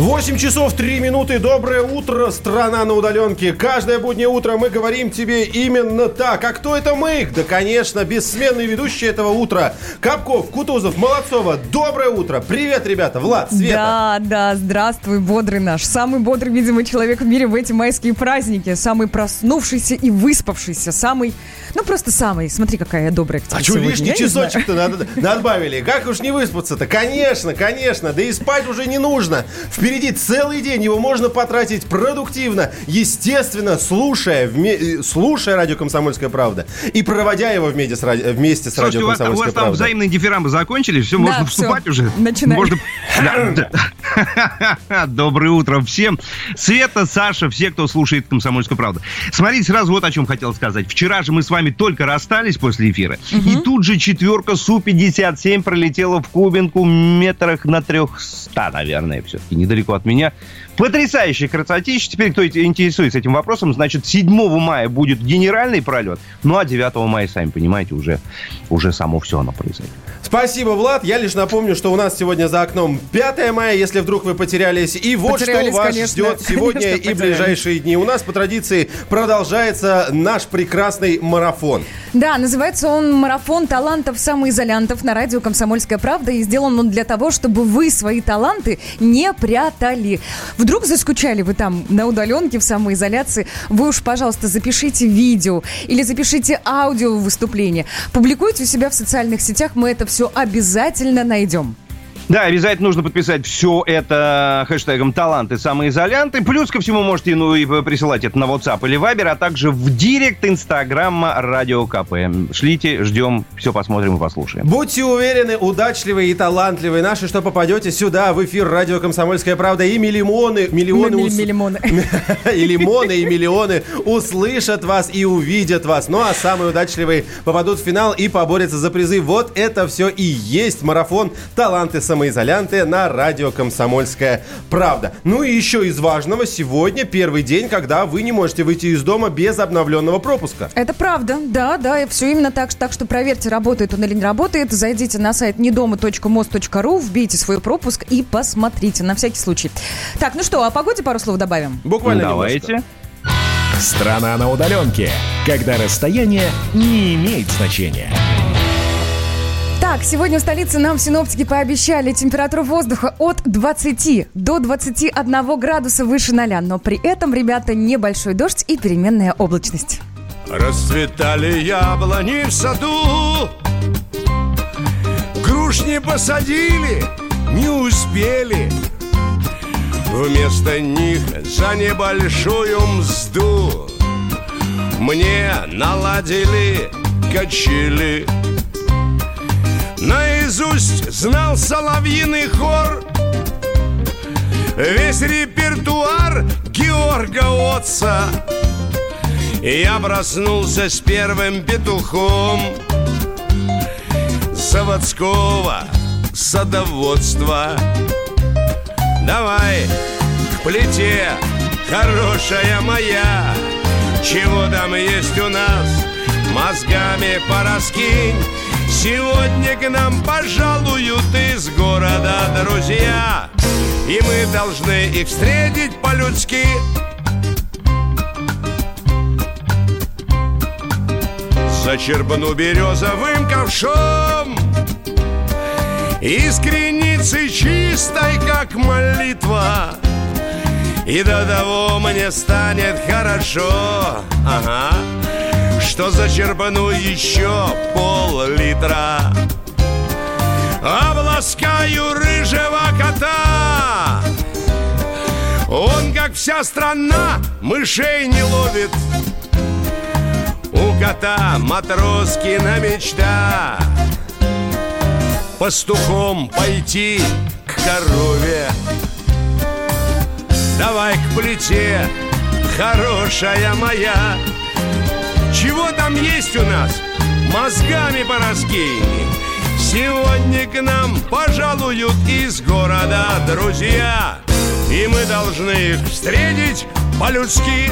8 часов 3 минуты. Доброе утро, страна на удаленке. Каждое буднее утро мы говорим тебе именно так. А кто это мы? Да, конечно, бессменный ведущий этого утра. Капков, Кутузов, Молодцова. Доброе утро. Привет, ребята. Влад, Света. Да, да, здравствуй, бодрый наш. Самый бодрый, видимо, человек в мире в эти майские праздники. Самый проснувшийся и выспавшийся. Самый, ну просто самый. Смотри, какая я добрая к тебе А что лишний часочек-то надо- надбавили? Как уж не выспаться-то? Конечно, конечно. Да и спать уже не нужно. Впереди целый день. Его можно потратить продуктивно, естественно, слушая, вме- э, слушая радио «Комсомольская правда» и проводя его вместе с, ради- вместе с Слушайте, радио у вас, там- у «Комсомольская вас там правда». взаимные дифирамбы закончились, все, Да, можно всё. вступать уже. Начинай. Можно... Доброе утро всем. Света, Саша, все, кто слушает «Комсомольскую правду». Смотрите, сразу вот о чем хотел сказать. Вчера же мы с вами только расстались после эфира, и тут же четверка Су-57 пролетела в Кубинку метрах на 300, наверное, все-таки, недалеко от меня. Потрясающее красотища. Теперь, кто интересуется этим вопросом, значит, 7 мая будет генеральный пролет, ну а 9 мая, сами понимаете, уже, уже само все оно произойдет. Спасибо, Влад. Я лишь напомню, что у нас сегодня за окном 5 мая, если вдруг вы потерялись. И вот Потерялись, что вас конечно. ждет сегодня Конечно, и потерялись. ближайшие дни. У нас по традиции продолжается наш прекрасный марафон. Да, называется он «Марафон талантов самоизолянтов» на радио «Комсомольская правда». И сделан он для того, чтобы вы свои таланты не прятали. Вдруг заскучали вы там на удаленке, в самоизоляции, вы уж, пожалуйста, запишите видео или запишите аудио выступление. Публикуйте у себя в социальных сетях, мы это все обязательно найдем. Да, обязательно нужно подписать все это хэштегом «Таланты самоизолянты». Плюс ко всему можете ну, и присылать это на WhatsApp или Viber, а также в директ Инстаграма Радио КП. Шлите, ждем, все посмотрим и послушаем. Будьте уверены, удачливые и талантливые наши, что попадете сюда, в эфир радио «Комсомольская правда», и миллионы, миллионы, Мили- ус- миллионы. и лимоны, и миллионы услышат вас и увидят вас. Ну а самые удачливые попадут в финал и поборются за призы. Вот это все и есть марафон «Таланты самоизолянты» на радио «Комсомольская правда». Ну и еще из важного, сегодня первый день, когда вы не можете выйти из дома без обновленного пропуска. Это правда, да, да, все именно так, так что проверьте, работает он или не работает. Зайдите на сайт недома.мост.ру, вбейте свой пропуск и посмотрите, на всякий случай. Так, ну что, о погоде пару слов добавим? Буквально Давайте. немножко. Страна на удаленке. Когда расстояние не имеет значения. Так, сегодня в столице нам синоптики пообещали температуру воздуха от 20 до 21 градуса выше 0, но при этом, ребята, небольшой дождь и переменная облачность. Расцветали яблони в саду. Груш посадили, не успели. Вместо них за небольшую мзду Мне наладили качели Наизусть знал соловьиный хор. Весь репертуар Георга Отца. Я проснулся с первым петухом Заводского садоводства. Давай к плите, хорошая моя. Чего там есть у нас, мозгами пораскинь Сегодня к нам пожалуют из города друзья. И мы должны их встретить по-людски. Зачерпну березовым ковшом Искреницы чистой, как молитва. И до того мне станет хорошо. Ага Что зачерпну еще пол-литра? Обласкаю рыжего кота. Он, как вся страна, мышей не ловит. У кота Матроскина мечта. Пастухом пойти к корове. Давай к плите, хорошая моя Чего там есть у нас? Мозгами пораскинь Сегодня к нам пожалуют из города друзья. И мы должны их встретить по-людски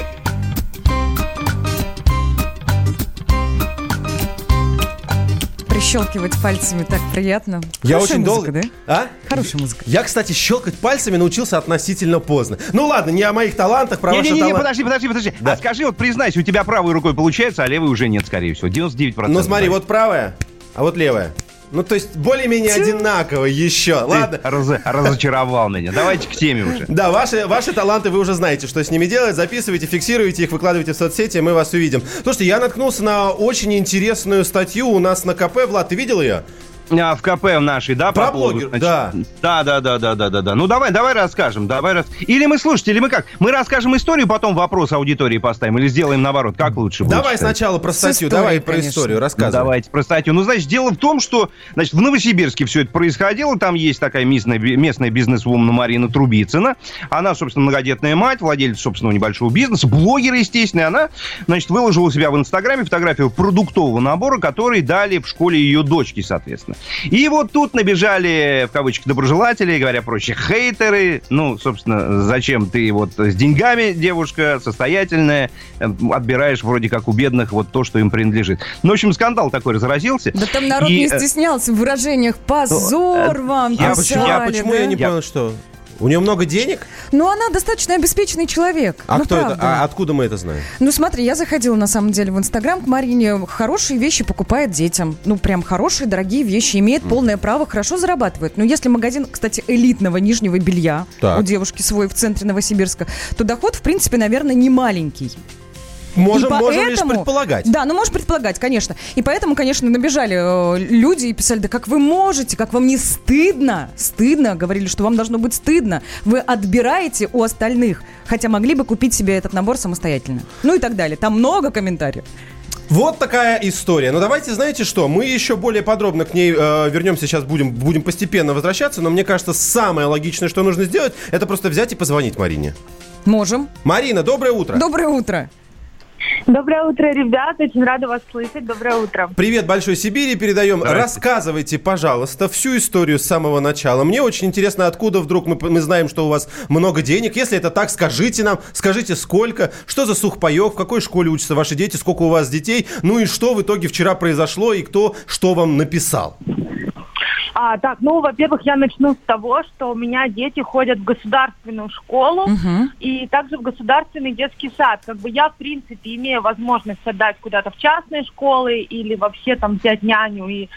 Пощелкивать пальцами так приятно. Я Хорошая очень музыка, долго... да? А? Хорошая музыка. Я, кстати, щелкать пальцами научился относительно поздно. Ну ладно, не о моих талантах, про ваши Не-не-не, таланты. подожди, подожди, подожди. Да. А скажи, вот признайся, у тебя правой рукой получается, а левой уже нет, скорее всего. 99%. Ну смотри, да. вот правая, а вот левая. Ну, то есть, более-менее одинаково еще. Ты Ладно. раз- разочаровал меня. Давайте к теме уже. Да, ваши, ваши таланты вы уже знаете, что с ними делать. Записывайте, фиксируйте их, выкладывайте в соцсети, мы вас увидим. Слушайте, я наткнулся на очень интересную статью у нас на КП. Влад, ты видел ее? А, в КП в нашей, да? Про поводу, блогер, значит, да. Да, да, да, да, да, да, да. Ну давай, давай расскажем, давай рас... Или мы, слушайте, или мы как? Мы расскажем историю, потом вопрос аудитории поставим, или сделаем наоборот, как лучше будет Давай считать? сначала про статью, историей, давай про конечно. историю, Ну, рассказывай. давайте про статью. Ну, значит, дело в том, что значит, в Новосибирске все это происходило. Там есть такая местная, местная бизнес-вумен Марина Трубицына. Она, собственно, многодетная мать, владелец собственного небольшого бизнеса, блогер, естественно. И она, значит, выложила у себя в Инстаграме фотографию продуктового набора, который дали в школе ее дочки, соответственно. И вот тут набежали, в кавычках, доброжелатели, говоря проще, хейтеры. Ну, собственно, зачем ты вот с деньгами, девушка, состоятельная, э, отбираешь вроде как у бедных вот то, что им принадлежит. Ну, в общем, скандал такой разразился. Да там народ И, не э, стеснялся в выражениях. Позор вам, А Я- почему, писали, а почему я да? не Я- понял, что? У нее много денег? Ну, она достаточно обеспеченный человек. А ну, кто правда. это? А откуда мы это знаем? Ну, смотри, я заходила, на самом деле, в Инстаграм к Марине. Хорошие вещи покупает детям. Ну, прям хорошие, дорогие вещи. Имеет полное право, хорошо зарабатывает. Но если магазин, кстати, элитного нижнего белья Так. у девушки свой в центре Новосибирска, то доход, в принципе, наверное, не маленький. Можем, И можем лишь поэтому- предполагать. Да, ну можешь предполагать, конечно. И поэтому, конечно, набежали э, люди и писали, да как вы можете, как вам не стыдно? Стыдно, говорили, что вам должно быть стыдно. Вы отбираете у остальных, хотя могли бы купить себе этот набор самостоятельно. Ну и так далее. Там много комментариев. Вот такая история. Ну давайте, знаете что, мы еще более подробно к ней э, вернемся, сейчас будем, будем постепенно возвращаться, но мне кажется, самое логичное, что нужно сделать, это просто взять и позвонить Марине. Можем. Марина, доброе утро. Доброе утро. Доброе утро, ребят. Очень рада вас слышать. Доброе утро. Привет Большой Сибири передаем. Рассказывайте, пожалуйста, всю историю с самого начала. Мне очень интересно, откуда вдруг мы, мы знаем, что у вас много денег. Если это так, скажите нам, скажите сколько, что за сухпайок, в какой школе учатся ваши дети, сколько у вас детей, ну и что в итоге вчера произошло и кто что вам написал. А, так, ну, во-первых, я начну с того, что у меня дети ходят в государственную школу Мгм. и также в государственный детский сад. Как бы я, в принципе, имею возможность отдать куда-то в частные школы или вообще там взять няню и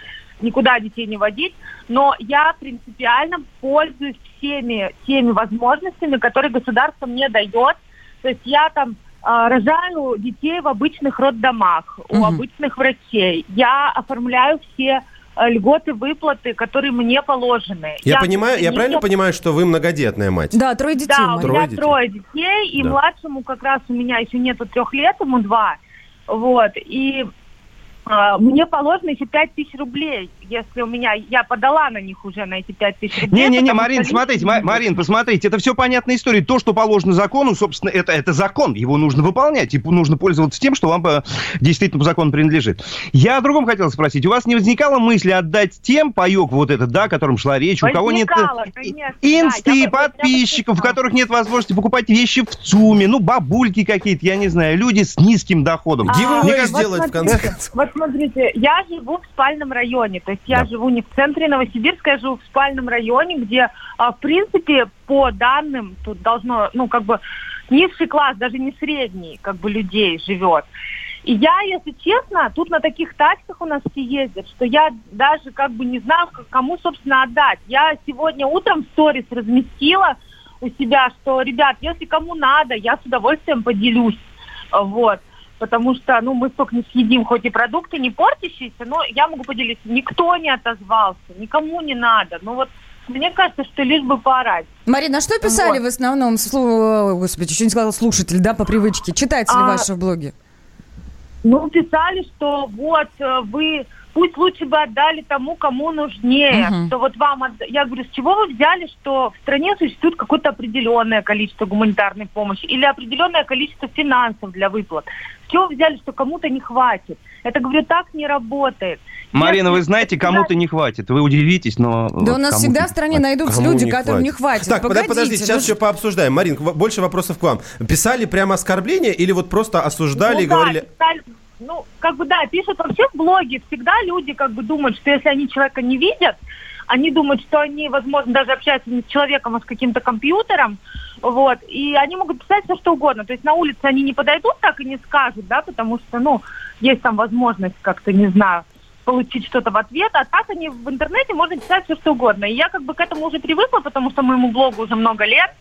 никуда детей не водить, но я принципиально пользуюсь всеми теми возможностями, которые государство мне дает. То есть я там а, рожаю детей в обычных роддомах, у Мгм. обычных врачей. Я оформляю все льготы, выплаты, которые мне положены. Я, понимаю, я не- правильно понимаю, что вы многодетная мать? Да, трое детей. Да, у Трое меня детей. трое детей, и Да. младшему как раз у меня еще нету трех лет, ему два. Вот, и а, мне положено еще пять тысяч рублей, если у меня, я подала на них уже на эти пять тысяч рублей. Не-не-не, Марин, что смотрите, Ма- Марин, посмотрите, это все понятная история. То, что положено закону, собственно, это, это закон, его нужно выполнять, и нужно пользоваться тем, что вам э, действительно по закону принадлежит. Я о другом хотел спросить. У вас не возникало мысли отдать тем паёк вот этот, да, о котором шла речь, у кого нет э, Возникало, конечно, инсты, да, я я подписчиков, у сказала. которых нет возможности покупать вещи в ЦУМе, ну, бабульки какие-то, я не знаю, люди с низким доходом. А, Мне кажется, сделать в конце концов. Вот смотрите, я живу в спальном районе, то есть я Да. живу не в центре Новосибирска, я живу в спальном районе, где, а, в принципе, по данным, тут должно, ну, как бы, низший класс, даже не средний, как бы, людей живет. И я, если честно, тут на таких тачках у нас все ездят, что я даже как бы не знаю, кому, собственно, отдать. Я сегодня утром в сторис разместила у себя, что, ребят, если кому надо, я с удовольствием поделюсь. Вот. Потому что, ну, мы столько не съедим, хоть и продукты не портящиеся, но я могу поделиться. Никто не отозвался, никому не надо. Ну вот мне кажется, что лишь бы поорать. Марина, а что писали Вот. в основном, слу- господи, еще не сказала слушатель, да, по привычке, читатели А, вашего блоге? Ну, писали, что вот э, вы пусть лучше бы отдали тому, кому нужнее. Мгм. Что вот вам отда- Я говорю, с чего вы взяли, что в стране существует какое-то определенное количество гуманитарной помощи или определенное количество финансов для выплат? С чего вы взяли, что кому-то не хватит? Это, говорю, так не работает. Марина, Если вы знаете, кому-то не хватит. Вы удивитесь, но... Да у нас всегда в стране хватит. найдутся люди, не которым не хватит. Так, Погодите, подождите, сейчас ну все пообсуждаем. Марин, больше вопросов к вам. Писали прямо оскорбления или вот просто осуждали Ну и да, говорили... писали- ну, как бы, да, пишут вообще в блоге. Всегда люди как бы думают, что если они человека не видят, они думают, что они, возможно, даже общаются не с человеком, а с каким-то компьютером, вот, и они могут писать все, что угодно. То есть на улице они не подойдут так и не скажут, да, потому что, ну, есть там возможность как-то, не знаю, получить что-то в ответ, а так они в интернете можно писать все, что угодно. И я как бы к этому уже привыкла, потому что моему блогу уже много лет,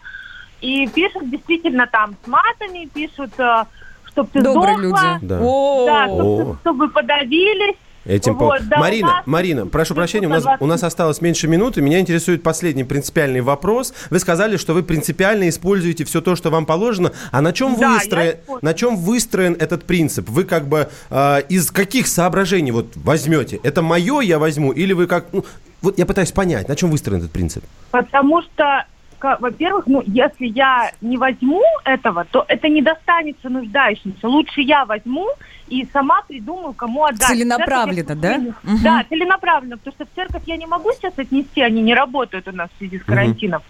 и пишут действительно там с матами, пишут, э, чтобы ты Добрые сдохла, люди. Да. О, да, О. чтобы, чтобы подавились. Этим по- Вот, да, у Марина, нас- Марина, прошу прощения, у нас, у нас осталось меньше минуты. Меня интересует последний принципиальный вопрос. Вы сказали, что вы принципиально используете все то, что вам положено. А на чем, Да, выстроен, на чем выстроен этот принцип? Вы как бы э, из каких соображений вот возьмете? Это мое я возьму? Или вы как... ну, вот я пытаюсь понять, на чем выстроен этот принцип? Потому что, во-первых, ну, если я не возьму этого, то это не достанется нуждающимся. Лучше я возьму и сама придумаю, кому отдать. Целенаправленно, да? Мгм. Да, целенаправленно, потому что в церковь я не могу сейчас отнести, они не работают у нас в связи с карантином.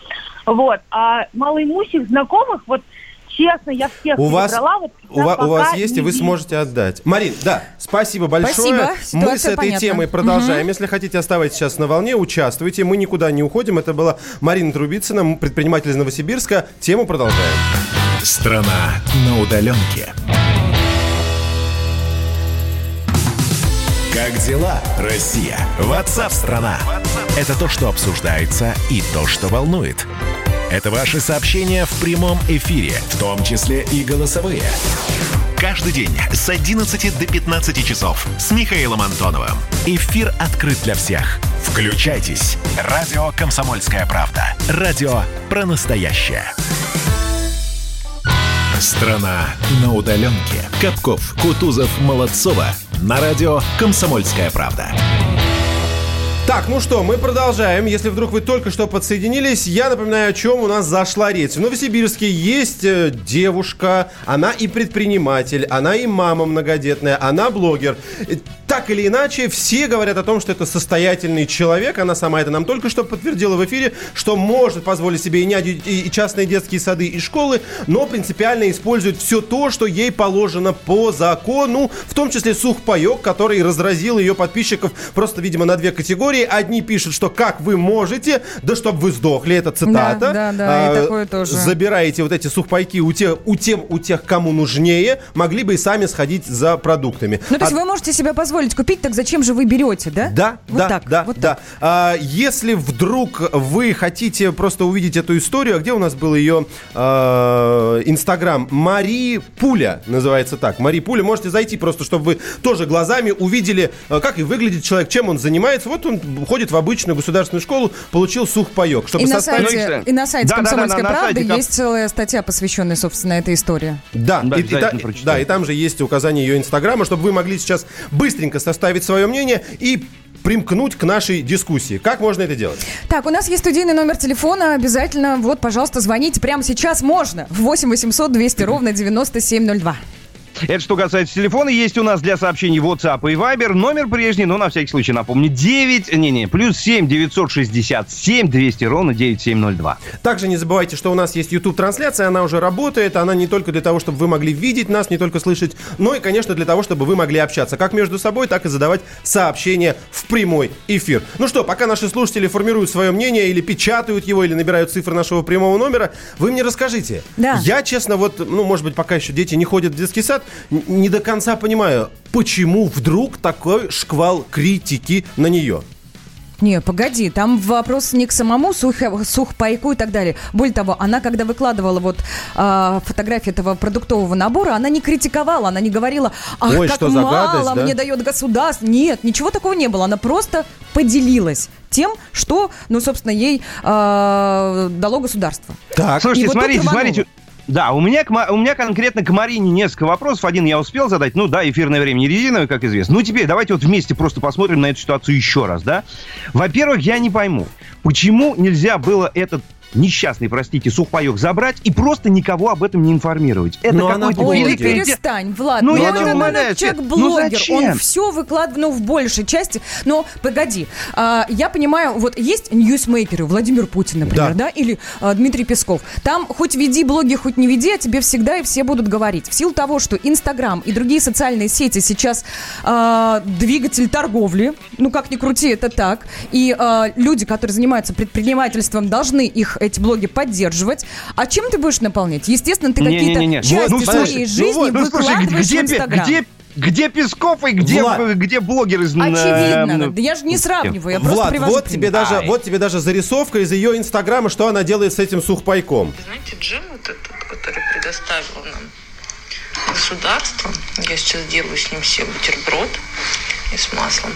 Вот. А малоимущих знакомых, вот честно, я всех У вас, вот у, ва- у вас есть, и вы сможете отдать. Марин, да, спасибо большое. Спасибо, Мы с этой понятна. темой продолжаем. Если хотите, оставайтесь сейчас на волне, участвуйте. Мы никуда не уходим. Это была Марина Трубицына, предприниматель из Новосибирска. Тему продолжаем. Страна на удаленке. Как дела, Россия? Ватсап-страна! Это то, что обсуждается и то, что волнует. Это ваши сообщения в прямом эфире, в том числе и голосовые. Каждый день с 11 до 15 часов с Михаилом Антоновым. Эфир открыт для всех. Включайтесь. Радио «Комсомольская правда». Радио про настоящее. Страна на удаленке. Капков, Кутузов, Молодцова. На радио «Комсомольская правда». Так, ну что, мы продолжаем. Если вдруг вы только что подсоединились, я напоминаю, о чем у нас зашла речь. В Новосибирске есть э, девушка, она и предприниматель, она и мама многодетная, она блогер. Э, Так или иначе, все говорят о том, что это состоятельный человек. Она сама это нам только что подтвердила в эфире, что может позволить себе и и и частные детские сады, и школы, но принципиально использует все то, что ей положено по закону, в том числе сухпайок, который разразил ее подписчиков просто, видимо, на две категории. Одни пишут, что как вы можете, да чтоб вы сдохли, это цитата. Да, да, да, и А, такое тоже. Забираете вот эти сухпайки у тех, у тем, у тех, кому нужнее, могли бы и сами сходить за продуктами. Ну, то есть А- вы можете себе позволить купить, так зачем же вы берете, да? да, Вот да, так, да, вот да. А, если вдруг вы хотите просто увидеть эту историю, а где у нас был ее а, инстаграм? Мари Пуля называется так. Мари Пуля. Можете зайти просто, чтобы вы тоже глазами увидели, а, как и выглядит человек, чем он занимается. Вот он ходит в обычную государственную школу, получил сухпайок. Чтобы И на, составить- сайте, Ну, и на сайте да, да, да, «Комсомольской на- на правды» сайте есть целая статья, посвященная, собственно, этой истории. Да, Да, и, и та- да, и там же есть указание ее инстаграма, чтобы вы могли сейчас быстренько составить свое мнение и примкнуть к нашей дискуссии. Как можно это делать? Так, у нас есть студийный номер телефона. Обязательно, вот, пожалуйста, звоните. Прямо сейчас можно. В 8 800 200 ровно 9702. Это что касается телефона, есть у нас для сообщений WhatsApp и Viber. Номер прежний, но на всякий случай напомню. 9, не-не, плюс 7 967 200 ровно 9702. Также не забывайте, что у нас есть YouTube-трансляция, она уже работает, она не только для того, чтобы вы могли видеть нас, не только слышать, но и, конечно, для того, чтобы вы могли общаться как между собой, так и задавать сообщения в прямой эфир. Ну что, пока наши слушатели формируют свое мнение или печатают его, или набирают цифры нашего прямого номера, вы мне расскажите. Да. Я, честно, вот, ну, может быть, пока еще дети не ходят в детский сад, не до конца понимаю, почему вдруг такой шквал критики на нее. Не, погоди, там вопрос не к самому сухо- сухпайку и так далее. Более того, она, когда выкладывала вот а, фотографии этого продуктового набора, она не критиковала, она не говорила, ах, Ой, как что мало гадость, да?» мне дает государство. Нет, ничего такого не было. Она просто поделилась тем, что, ну, собственно, ей а, дало государство. Так. Слушайте, И вот смотрите, смотрите. Да, у меня, у меня конкретно к Марине несколько вопросов. Один я успел задать. Ну да, эфирное время не резиновое, как известно. Ну теперь давайте вот вместе просто посмотрим на эту ситуацию еще раз, да. Во-первых, я не пойму, почему нельзя было этот несчастный, простите, сухпайок забрать и просто никого об этом не информировать. Это Но она какое-то Ой, великое перестань, Влад. Ну, Ну, я тебя умоляю, человек Свет, ну зачем? он все выкладывает, ну, в большей части. Но, погоди, а, я понимаю, вот есть ньюсмейкеры, Владимир Путин, например, Да. да, или а, Дмитрий Песков. Там хоть веди блоги, хоть не веди, а тебе всегда и все будут говорить. В силу того, что Инстаграм и другие социальные сети сейчас а, двигатель торговли, ну, как ни крути, это так, и а, люди, которые занимаются предпринимательством, должны их, эти блоги, поддерживать. А чем ты будешь наполнять? Естественно, ты какие-то Не-не-не. части Вот, своей ну жизни вот, Ну, слушай, где, в Инстаграм. где, где Песков и где, Влад. где блогеры из... Очевидно. э, Да я же не сравниваю, я просто Влад, привожу вот тебе, даже, Ай. вот тебе даже зарисовка из ее инстаграма, что она делает с этим сухпайком. Знаете, джем вот этот, который предоставило нам государство, я сейчас делаю с ним себе бутерброд и с маслом.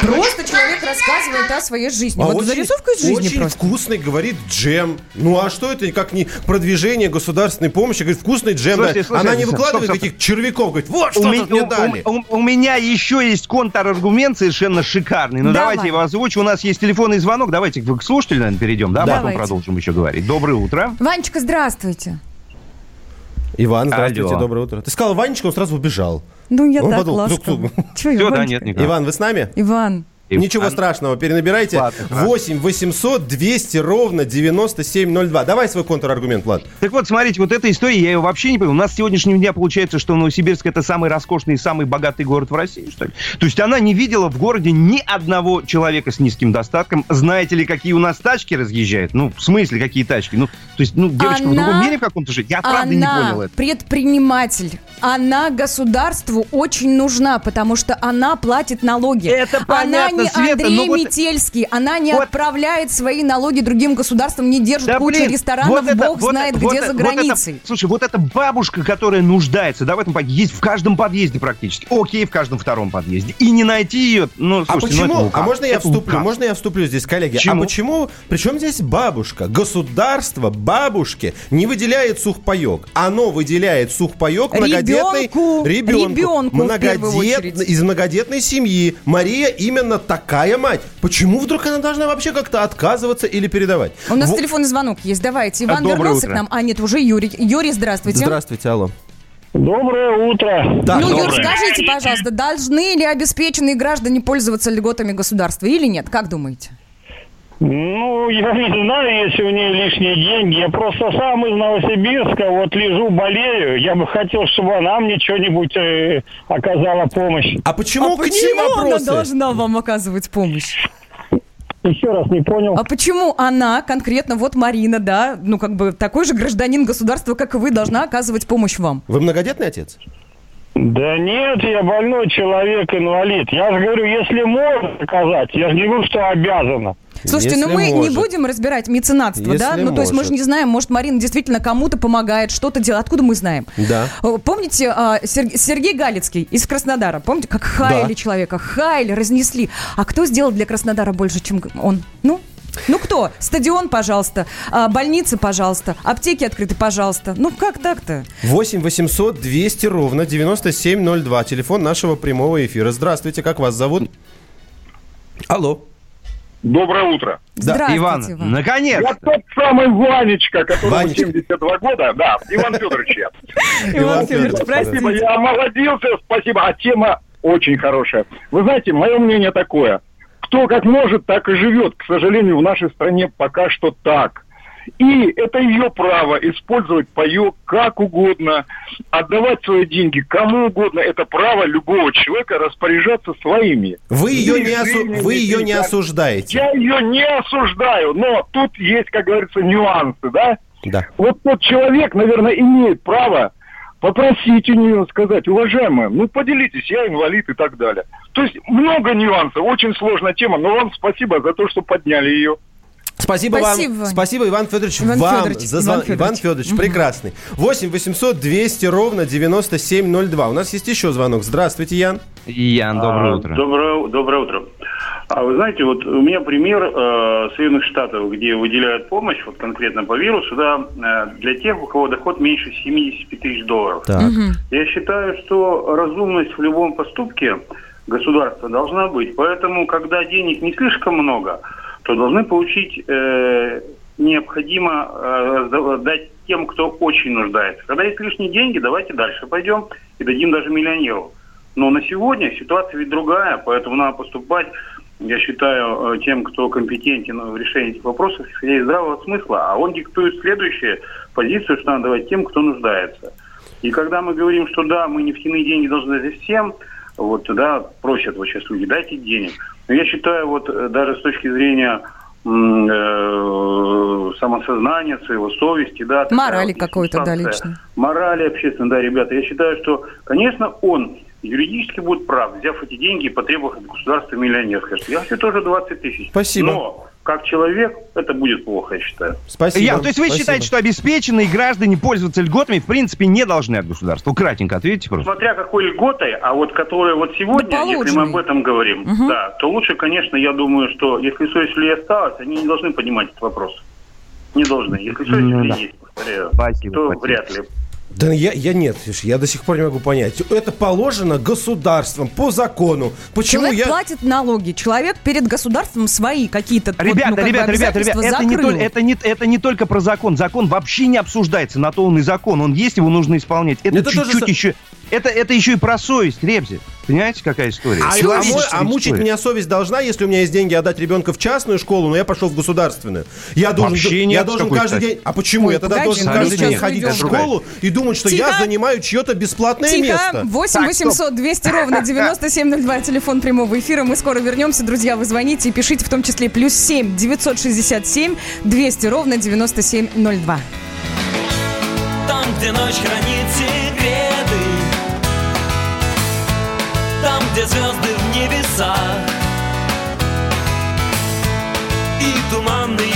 Просто человек рассказывает о своей жизни. вот А очень- зарисовка из жизни Очень просто. вкусный, говорит, джем. Ну а что это, как не продвижение государственной помощи? Говорит, вкусный джем. Слушайте, да. слушайте, Она не выкладывает стоп, стоп. таких червяков. Говорит, вот У, что ме- тут мне у- дали. у- у меня еще есть контраргумент совершенно шикарный. Ну, Давай. давайте я его озвучу. У нас есть телефонный звонок. Давайте к слушателю, наверное, перейдем, да? Давайте. Потом продолжим еще говорить. Доброе утро. Ванечка, здравствуйте. Иван, здравствуйте, Алло. доброе утро. Ты сказал Ванечка, он сразу убежал. Ну, я Он так подумал, ласково. я, Всё, да, нет, никак. Иван, вы с нами? Иван. Ничего страшного, перенабирайте. Ладно, хорошо. 8 800 200 ровно 9702. Давай свой контраргумент, Влад. Так вот, смотрите, вот эта история, я ее вообще не понял. У нас с сегодняшнего дня получается, что Новосибирск это самый роскошный и самый богатый город в России, что ли? То есть она не видела в городе ни одного человека с низким достатком. Знаете ли, какие у нас тачки разъезжают? Ну, в смысле, какие тачки? Ну, то есть, ну, девочка в Она- другом мире в каком-то жить? Я правда не понял это. предприниматель. Она государству очень нужна, потому что она платит налоги. Это она понятно, не Света, Андрей но вот- Метельский. Она не Вот- отправляет свои налоги другим государствам, не держит Да, кучу блин, ресторанов, вот это- бог вот знает это- где вот за это- вот границей. это- слушай, вот эта бабушка, которая нуждается, да, в этом подъезде, есть в каждом подъезде практически. Окей, в каждом втором подъезде. И не найти ее, ну, А слушайте, ну, это почему? лукавство. а можно я Это вступлю? лукавство. Можно я вступлю здесь, коллеги? Почему? А почему? Причем здесь бабушка? Государство бабушке не выделяет сухпайок. Оно выделяет сухпайок многодетной Ребенку. ребенку. Ребенку Многодет- из многодетной семьи. Мария именно такая мать. Почему вдруг она должна вообще как-то отказываться или передавать? У нас Во- телефонный звонок есть. Давайте. Иван Доброе вернулся утро. к нам. А, нет, уже Юрий. Юрий, здравствуйте. Здравствуйте, алло. Доброе утро. Да, ну, Юр, доброе. скажите, пожалуйста, должны ли обеспеченные граждане пользоваться льготами государства или нет? Как думаете? Ну, я не знаю, если у нее лишние деньги. Я просто сам из Новосибирска, вот лежу, болею. Я бы хотел, чтобы она мне что-нибудь э, оказала помощь. А почему а к ней почему она вопросы? должна вам оказывать помощь? Еще раз не понял. А почему она, конкретно вот Марина, да, ну как бы такой же гражданин государства, как и вы, должна оказывать помощь вам? Вы многодетный отец? Да нет, я больной человек, инвалид. Я же говорю, если можно оказать, я же не говорю, что обязана. Слушайте, ну мы не может. будем разбирать меценатство, да? Если Ну то есть мы же может. не знаем, может Марина действительно кому-то помогает, что-то делает. Откуда мы знаем? Да. О, Помните а, Сер- Сергей Галицкий из Краснодара? Помните, как хаяли Да. человека? Хаяли, разнесли. А кто сделал для Краснодара больше, чем он? Ну? Ну кто? Стадион, пожалуйста. А, больницы, пожалуйста. Аптеки открыты, пожалуйста. Ну как так-то? 8 800 200 ровно 9702. Телефон нашего прямого эфира. Здравствуйте, как вас зовут? Алло. Доброе утро. Да, Здравствуйте, Иван, Иван. Я наконец-то. тот самый Ванечка, которому Ванечка. 72 года. Да, Иван Федорович я. Иван Федорович. Спасибо, я омолодился, спасибо. А тема очень хорошая. Вы знаете, мое мнение такое. Кто как может, так и живет. К сожалению, в нашей стране пока что так. И это ее право использовать паек как угодно, отдавать свои деньги кому угодно. Это право любого человека распоряжаться своими. Вы ее не, осу- вы ее не осуждаете. Я ее не осуждаю, но тут есть, как говорится, нюансы, да? Да. Вот тот человек, наверное, имеет право попросить у нее, сказать, уважаемая, ну поделитесь, я инвалид и так далее. То есть много нюансов, очень сложная тема, но вам спасибо за то, что подняли ее. Спасибо, Спасибо, вам. Вань. Спасибо, Иван Федорович, Иван вам Федорович, за Иван звон- Федорович. Иван Федорович, прекрасный. 8 800 200 ровно 9702. У нас есть еще звонок. Здравствуйте, Ян. Ян, доброе А, утро. Доброе, доброе утро. А вы знаете, вот у меня пример э, Соединенных Штатов, где выделяют помощь, вот конкретно по вирусу, да, э, для тех, у кого доход меньше 75 тысяч долларов. Так. Я считаю, что разумность в любом поступке государства должна быть. Поэтому, когда денег не слишком много, то должны получить э, необходимо э, за- дать тем, кто очень нуждается. Когда есть лишние деньги, давайте дальше пойдем и дадим даже миллионеру. Но на сегодня ситуация ведь другая, поэтому надо поступать, я считаю, э, тем, кто компетентен в решении этих вопросов, исходя из здравого смысла. А он диктует следующую позицию, что надо давать тем, кто нуждается. И когда мы говорим, что да, мы нефтяные деньги должны дать всем, вот, да, просят вот сейчас люди, дайте денег. Но я считаю, вот э, даже с точки зрения э, самосознания, своего совести, да. Морали вот какой-то, да, лично. Морали общественной, да, ребята. Я считаю, что, конечно, он юридически будет прав, взяв эти деньги и потребовав от государства миллионер. Скажет, я хочу тоже 20 тысяч. Спасибо. Но, как человек, это будет плохо, я считаю. Спасибо. Я, то есть вы Спасибо. считаете, что обеспеченные граждане пользоваться льготами в принципе не должны от государства? Кратенько ответьте, просто. Смотря какой льготой, а вот которая вот сегодня, Да если мы об этом говорим, Мгм. да, то лучше, конечно, я думаю, что если совесть людей осталась, они не должны поднимать этот вопрос. Не должны. Если совесть Ну да. есть, повторяю, Спасибо, то спасибо. вряд ли. Да я, я нет, я до сих пор не могу понять. Это положено государством, по закону. Почему Человек я... платит налоги, человек перед государством свои какие-то вот, Ребята, ну, как бы ребята, ребята, ребята, это не, закрыл. толь- это, не, это не только про закон. Закон вообще не обсуждается, на то он и закон. Он есть, его нужно исполнять. Это, Это тоже чуть-чуть еще... Это, это еще и про совесть, Ребзи. Понимаете, какая история? А, а а мучить история. меня совесть должна, если у меня есть деньги отдать ребенка в частную школу, но я пошел в государственную. Я должен, Вообще я нет, должен каждый стати. день. А почему? Ой, я тогда должен ну каждый день ходить в школу и думать, что я Тихо. занимаю чье-то бесплатное Тихо, место. 8 Так, 800 200 ровно 9702, телефон прямого эфира. Мы скоро вернемся, друзья, вы звоните и пишите, в том числе плюс 7 967 200 ровно 9702. Там, где ночь хранит секреты где звезды в небесах. И туманные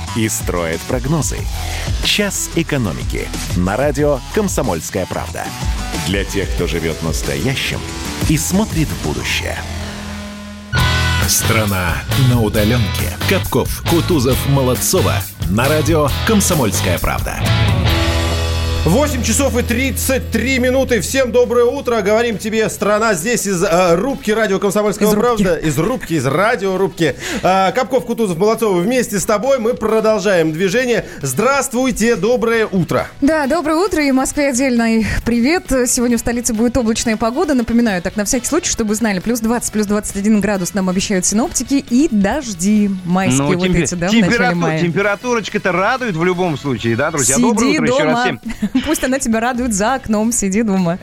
и строят прогнозы. «Час экономики» на радио «Комсомольская правда». Для тех, кто живет настоящим и смотрит в будущее. Страна на удаленке. Капков, Кутузов, Молодцова. На радио «Комсомольская правда». 8 часов и 33 минуты. Всем доброе утро. Говорим тебе, страна здесь из э, рубки радио «Комсомольская Из рубки. правда». Из рубки, из радиорубки. Э, Капков, Кутузов, Молодцова вместе с тобой. Мы продолжаем движение. Здравствуйте, доброе утро. Да, доброе утро и Москве отдельный привет. Сегодня в столице будет облачная погода. Напоминаю, так на всякий случай, чтобы вы знали, плюс 20, плюс 21 градус нам обещают синоптики и дожди майские Ну, вот темпе- эти, да, в начале температу- мая. Температурочка-то радует в любом случае, да, друзья? Сиди Доброе утро еще раз дома. всем. Пусть она тебя радует за окном, сиди дома.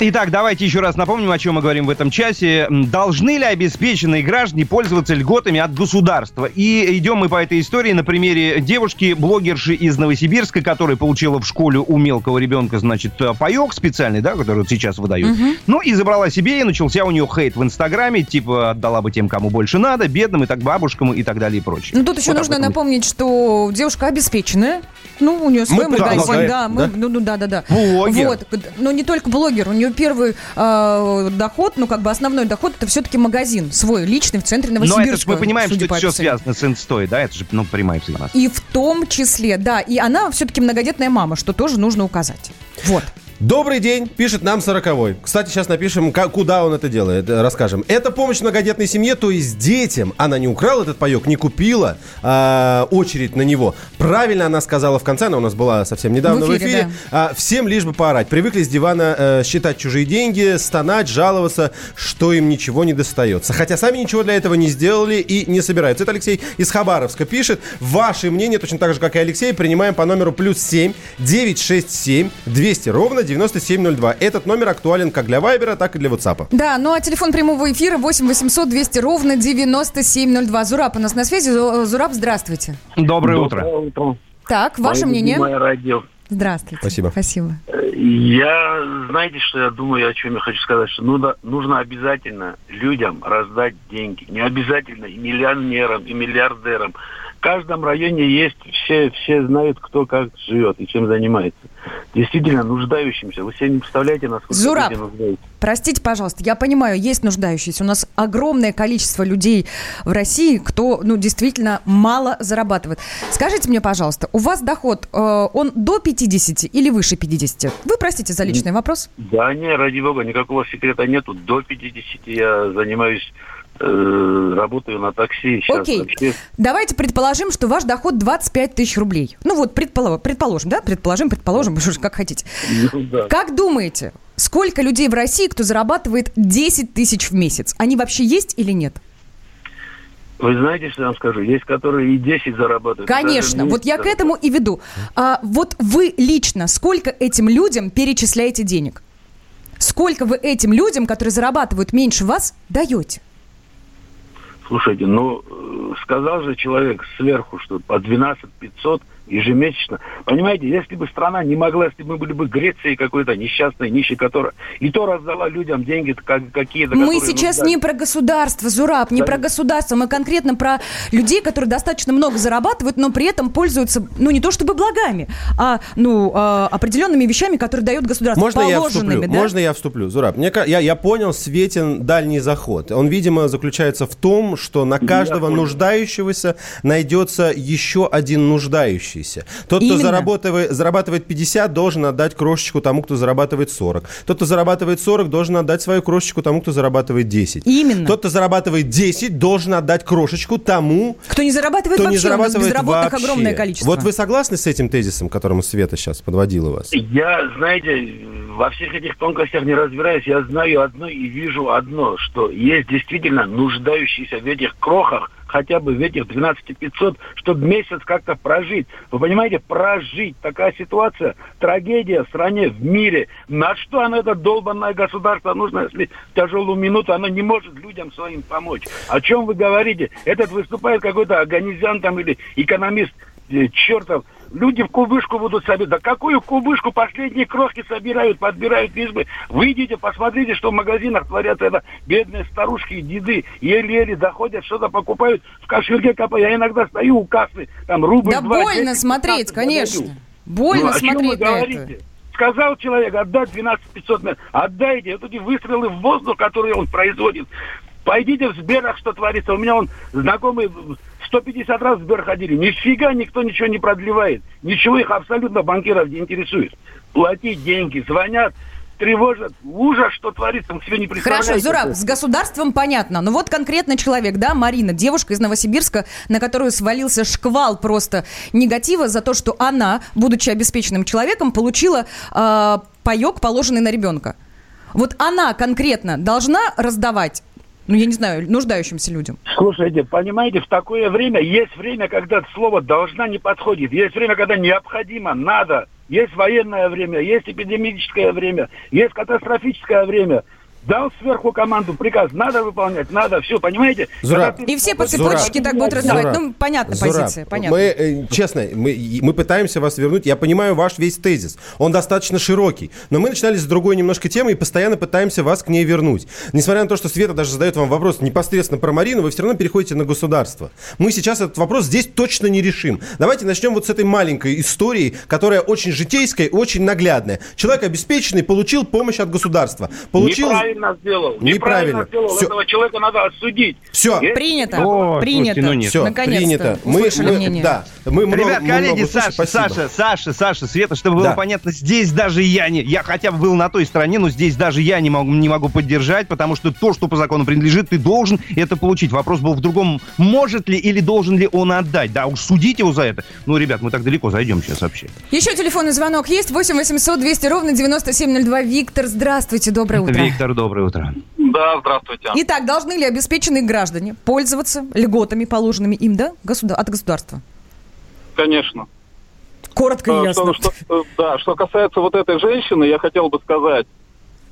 Итак, давайте еще раз напомним, о чем мы говорим в этом часе. Должны ли обеспеченные граждане пользоваться льготами от государства? И идем мы по этой истории на примере девушки, блогерши из Новосибирска, которая получила в школе у мелкого ребенка, значит, э, паек специальный, да, который вот сейчас выдают. Ну, и забрала себе, и начался у нее хейт в Инстаграме, типа, отдала бы тем, кому больше надо, бедным и так бабушкам и так далее и прочее. Ну, тут еще Вот нужно напомнить, что девушка обеспеченная. Ну, у нее свой Мы магазин, да, мы, да? ну, ну, да, да, да. Блогер. Вот, но не только блогер, у нее первый э, доход, ну, как бы основной доход, это все-таки магазин свой, личный, в центре Но Новосибирска. это ж мы понимаем, что это все связано с инстой, да? Это же, ну, прямая связь. И в том числе, да, и она все-таки многодетная мама, что тоже нужно указать. Вот. Добрый день, пишет нам сороковой. Кстати, сейчас напишем, ка- куда он это делает, э, расскажем. Это помощь многодетной семье, то есть детям. Она не украла этот паек, не купила а, очередь на него. Правильно она сказала в конце, она у нас была совсем недавно в В эфире. эфире, А, всем лишь бы поорать. Привыкли с дивана э, считать чужие деньги, стонать, жаловаться, что им ничего не достается. Хотя сами ничего для этого не сделали и не собираются. Это Алексей из Хабаровска пишет. Ваше мнение, точно так же, как и Алексей, принимаем по номеру плюс 7 967 200 ровно 9702. Этот номер актуален как для Вайбера, так и для WhatsApp. Да, ну а телефон прямого эфира 8 800 200 ровно 9702. Зураб у нас на связи. Зу- Зураб, здравствуйте. Доброе утро. утро. Так, ваше мнение? Мое радио. Здравствуйте. Спасибо. Спасибо. Я, знаете, что я думаю, о чем я хочу сказать, что нужно, нужно обязательно людям раздать деньги. Не обязательно и миллионерам, и миллиардерам. В каждом районе есть, все, все знают, кто как живет и чем занимается. Действительно, нуждающимся. Вы себе не представляете, насколько Зураб. люди нуждаются. Простите, пожалуйста, я понимаю, есть нуждающиеся. У нас огромное количество людей в России, кто, ну, действительно мало зарабатывает. Скажите мне, пожалуйста, у вас доход, э, он до 50 или выше 50? Вы простите за личный вопрос. Да не, ради бога, никакого секрета нету. До 50 я занимаюсь, э, работаю на такси. Сейчас Окей. вообще Давайте предположим, что ваш доход 25 тысяч рублей. Ну вот, предполо- предположим, да? Предположим, предположим, как хотите. ну, да. Как думаете, сколько людей в России, кто зарабатывает 10 тысяч в месяц? Они вообще есть или нет? Вы знаете, что я вам скажу? Есть, которые и 10 зарабатывают. Конечно, вот я к этому и веду. А вот вы лично сколько этим людям перечисляете денег? Сколько вы этим людям, которые зарабатывают меньше вас, даете? Слушайте, ну, э, сказал же человек сверху, что по 12 500 ежемесячно. Понимаете, если бы страна не могла, если бы мы были бы Грецией какой-то несчастной, нищей, которая и то раздала людям деньги как, какие-то... Мы сейчас нуждаются. не про государство, Зураб, не Да. про государство. Мы конкретно про людей, которые достаточно много зарабатывают, но при этом пользуются, ну, не то чтобы благами, а, ну, а, определенными вещами, которые дает государство. Можно я вступлю? да? Можно я вступлю? Зураб, мне, я, я понял, Светин дальний заход. Он, видимо, заключается в том, что на каждого нуждающегося найдется еще один нуждающийся. Тот, кто Именно. зарабатывает, зарабатывает 50, должен отдать крошечку тому, кто зарабатывает 40. Тот, кто зарабатывает 40, должен отдать свою крошечку тому, кто зарабатывает 10. Именно. Тот, кто зарабатывает 10, должен отдать крошечку тому, Кто не зарабатывает кто вообще, не зарабатывает у нас безработных вообще. огромное количество. Вот вы согласны с этим тезисом, которому Света сейчас подводила вас? Я, знаете, во всех этих тонкостях не разбираюсь. Я знаю одно и вижу одно, что есть действительно нуждающиеся в этих крохах, хотя бы в этих 12 500, чтобы месяц как-то прожить. Вы понимаете, прожить. Такая ситуация, трагедия в стране, в мире. На что оно, это долбанное государство, нужно, если в тяжелую минуту оно не может людям своим помочь? О чем вы говорите? Этот выступает какой-то агонизян там или экономист э, чертов. Люди в кубышку будут собирать. Да какую кубышку? Последние крохи собирают, подбирают лишь бы. Выйдите, посмотрите, что в магазинах творятся. Это бедные старушки и деды еле-еле доходят, что-то покупают, в кошельке копают. Я иногда стою у кассы, там рубль, Да два, больно 10, смотреть, 15 конечно. дадут. Больно Ну, вы смотреть на это. Сказал человек, отдать 12 500 метров. Отдайте. Вот эти выстрелы в воздух, которые он производит. Пойдите в Сберах, что творится. У меня он знакомый 150 раз в Сбер ходили. Нифига никто ничего не продлевает. Ничего их абсолютно банкиров не интересует. Платить деньги, звонят, тревожат. Ужас, что творится, вы себе не представляете. Хорошо, Зураб, с государством понятно. Но вот конкретный человек, да, Марина, девушка из Новосибирска, на которую свалился шквал просто негатива за то, что она, будучи обеспеченным человеком, получила э, паек, положенный на ребенка. Вот она конкретно должна раздавать, ну, я не знаю, нуждающимся людям. Слушайте, понимаете, в такое время есть время, когда слово «должна» не подходит. Есть время, когда необходимо, надо. есть военное время, есть эпидемическое время, есть катастрофическое время. Дал сверху команду, приказ, надо выполнять, надо, все, понимаете? Зураб. Ты- И все по Зураб. так будут раздавать. Зураб. Ну, понятна Зураб, позиция, понятно. Мы, э, честно, мы, мы пытаемся вас вернуть. Я понимаю ваш весь тезис. Он достаточно широкий. Но мы начинали с другой немножко темы и постоянно пытаемся вас к ней вернуть. Несмотря на то, что Света даже задает вам вопрос непосредственно про Марину, вы все равно переходите на государство. Мы сейчас этот вопрос здесь точно не решим. Давайте начнем вот с этой маленькой истории, которая очень житейская и очень наглядная. Человек обеспеченный получил помощь от государства. Получил... Неправильно сделал. Неправильно. сделал. Всё. Этого человека надо осудить. Все. Есть- Принято. О, принято. слушайте, ну нет. Все, Наконец-то. принято. Мы, Услышали мы- мнение. да, мы много, Ребят, мы коллеги, много Саша. Спасибо. Саша, Саша, Саша, Света, чтобы было Да. понятно, здесь даже я не... Я хотя бы был на той стороне, но здесь даже я не могу, не могу поддержать, потому что то, что по закону принадлежит, ты должен это получить. Вопрос был в другом, может ли или должен ли он отдать. Да, уж судить его за это. Ну, ребят, мы так далеко зайдем сейчас вообще. Еще телефонный звонок есть. 8 800 200 ровно 9702. Виктор, здравствуйте, доброе утро. Виктор, доброе утро. Да, здравствуйте. Итак, должны ли обеспеченные граждане пользоваться льготами, положенными им, да, государ- от государства? Конечно. Коротко и Э, ясно. Что, что- э, да, что касается вот этой женщины, я хотел бы сказать,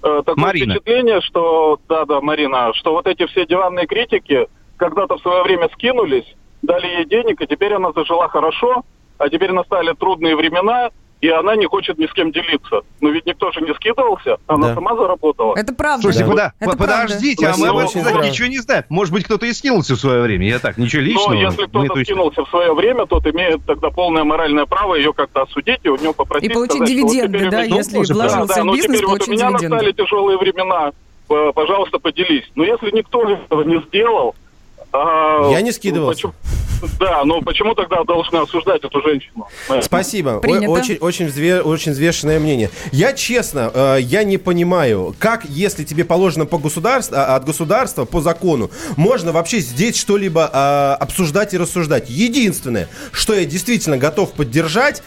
э, такое Марина. впечатление, что, да, да, Марина, что вот эти все диванные критики когда-то в свое время скинулись, дали ей денег, и теперь она зажила хорошо, а теперь настали трудные времена, и она не хочет ни с кем делиться. Но ведь никто же не скидывался, она Да. сама заработала. Это правда. Слушайте, да. куда? Это По- подождите, а мы об этом ничего не знаем. Может быть, кто-то и скинулся в свое время. Я так, ничего личного. Но если кто-то точно- скинулся в свое время, тот имеет тогда полное моральное право ее как-то осудить и у него попросить И получить сказать, вот дивиденды, теперь да, вы- если тоже вложился да, да, в ну бизнес, теперь вот у меня дивиденды. настали тяжелые времена, пожалуйста, поделись. Но если никто этого не сделал... а, Я не скидывался. почему- Да, но почему тогда должны осуждать эту женщину? Э, Спасибо. Принято. Очень, очень, взве- очень взвешенное мнение. Я честно, э, я не понимаю, как, если тебе положено по государству, а, от государства, по закону, можно вообще здесь что-либо а, обсуждать и рассуждать. Единственное, что я действительно готов поддержать,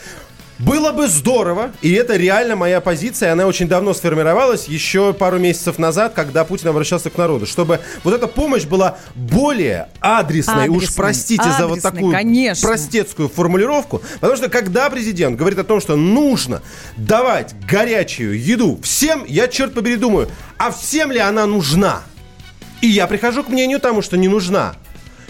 было бы здорово, и это реально моя позиция, она очень давно сформировалась, еще пару месяцев назад, когда Путин обращался к народу, чтобы вот эта помощь была более адресной, уж Адресной, простите за вот адресной, такую конечно. простецкую формулировку, потому что когда президент говорит о том, что нужно давать горячую еду всем, я, черт побери, думаю, а всем ли она нужна? И я прихожу к мнению тому, что не нужна.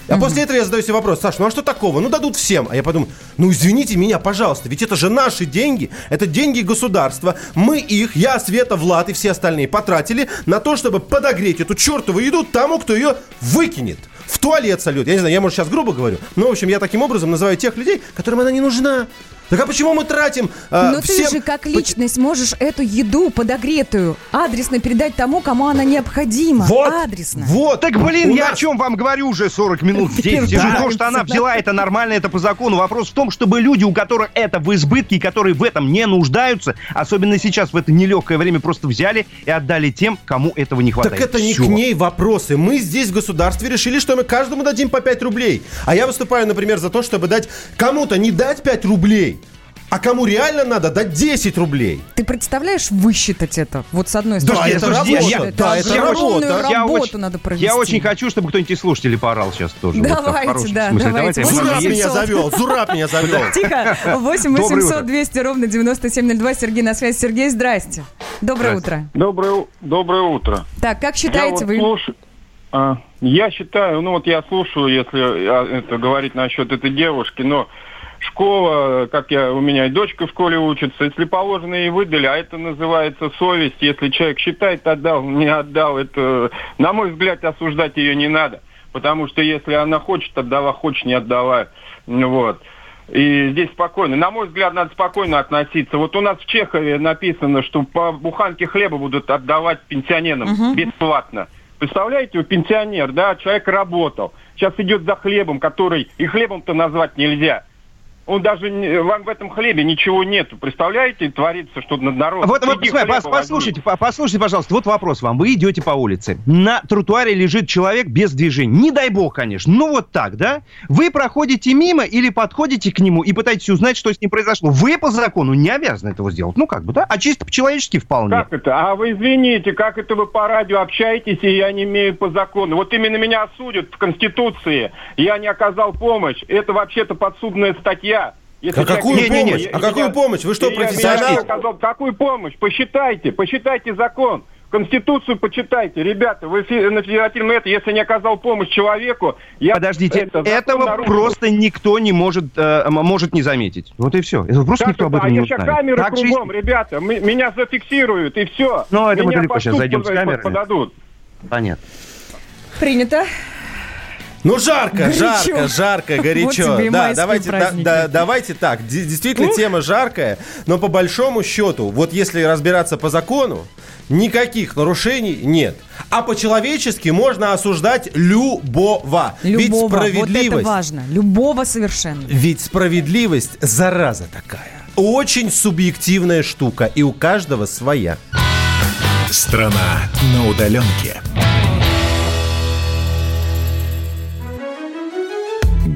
А после этого я задаю себе вопрос, Саш, ну а что такого? Ну дадут всем. А я подумаю, ну извините меня, пожалуйста, ведь это же наши деньги, это деньги государства. Мы их, я, Света, Влад и все остальные потратили на то, чтобы подогреть эту чертову еду тому, кто ее выкинет. В туалет сольет. Я не знаю, я, может, сейчас грубо говорю. Но, в общем, я таким образом называю тех людей, которым она не нужна. Так а почему мы тратим а, Но всем... ты же как личность можешь эту еду подогретую адресно передать тому, кому она необходима. Вот, Адресно. вот. Так, блин, У я нас- о чем вам говорю уже 40 минут здесь. Сижу. То, что она взяла, это нормально, это по закону. Вопрос в том, чтобы люди, у которых это в избытке, и которые в этом не нуждаются, особенно сейчас, в это нелегкое время, просто взяли и отдали тем, кому этого не хватает. Так это не к ней вопросы. Мы здесь в государстве решили, что мы каждому дадим по 5 рублей. А я выступаю, например, за то, чтобы дать кому-то не дать 5 рублей, а кому реально надо дать 10 рублей. Ты представляешь высчитать это? Вот с одной Да, стороны. это Слушайте, работа. я- да, это работа. Я работу очень- надо провести. Я очень хочу, чтобы кто-нибудь из слушателей поорал сейчас тоже. Вот Давайте, хорошем да, смысле. давайте. Давайте. Зураб меня завел, Зураб меня завел. Тихо. 8 Доброе 800 утро. 200 ровно 9702. Сергей на связи. Сергей, здрасте. Доброе Здрасте. утро. Доброе, доброе утро. Так, как Я считаете вот вы? слуш- а, я считаю, ну вот я слушаю, если а, это говорить насчет этой девушки, но школа, как я, у меня и дочка в школе учится, если положено ей выдали, а это называется совесть, если человек считает, отдал, не отдал, это, на мой взгляд, осуждать ее не надо, потому что если она хочет, отдала, хочет, не отдала, вот. И здесь спокойно. На мой взгляд, надо спокойно относиться. Вот у нас в Чехове написано, что по буханке хлеба будут отдавать пенсионерам бесплатно. Представляете, вы пенсионер, да, человек работал. Сейчас идет за хлебом, который и хлебом-то назвать нельзя. Он даже, вам в этом хлебе ничего нету. Представляете, творится, что над народом. Вот, вот посмотри, пос- возьми. послушайте, по- послушайте, пожалуйста, вот вопрос вам. Вы идете по улице, на тротуаре лежит человек без движения. Не дай бог, конечно, ну вот так, да? Вы проходите мимо или подходите к нему и пытаетесь узнать, что с ним произошло. Вы по закону не обязаны этого сделать. Ну как бы, да? А чисто по-человечески вполне. Как это? А вы извините, как это вы по радио общаетесь, и я не имею по закону? Вот именно меня осудят в Конституции. Я не оказал помощь. Это вообще-то подсудная статья. Если А какую человек- помощь? Я- А какую я- помощь? Вы что, я- профессионал? я сказал, какую помощь? Посчитайте, посчитайте закон. Конституцию почитайте. Ребята, вы на федеративном это, если не оказал помощь человеку, я... Подождите, это, этого нарушил. просто никто не может, э, может не заметить. Вот и все. Это просто Как никто об это? этом а не узнает. камеры Так кругом, ребята, м- меня зафиксируют, и все. Ну, это мы меня далеко под сейчас зайдем с камерами. подадут. Понятно. Принято. Ну жарко, Горячо. жарко, жарко, горячо. Вот тебе и да, давайте, да, да, давайте так. Действительно, тема жаркая, но по большому счету, вот если разбираться по закону, никаких нарушений нет. А по-человечески можно осуждать любого. Ведь Любого. Вот это справедливость. важно. Любого совершенно. Ведь справедливость зараза такая. Очень субъективная штука, и у каждого своя. Страна на удаленке.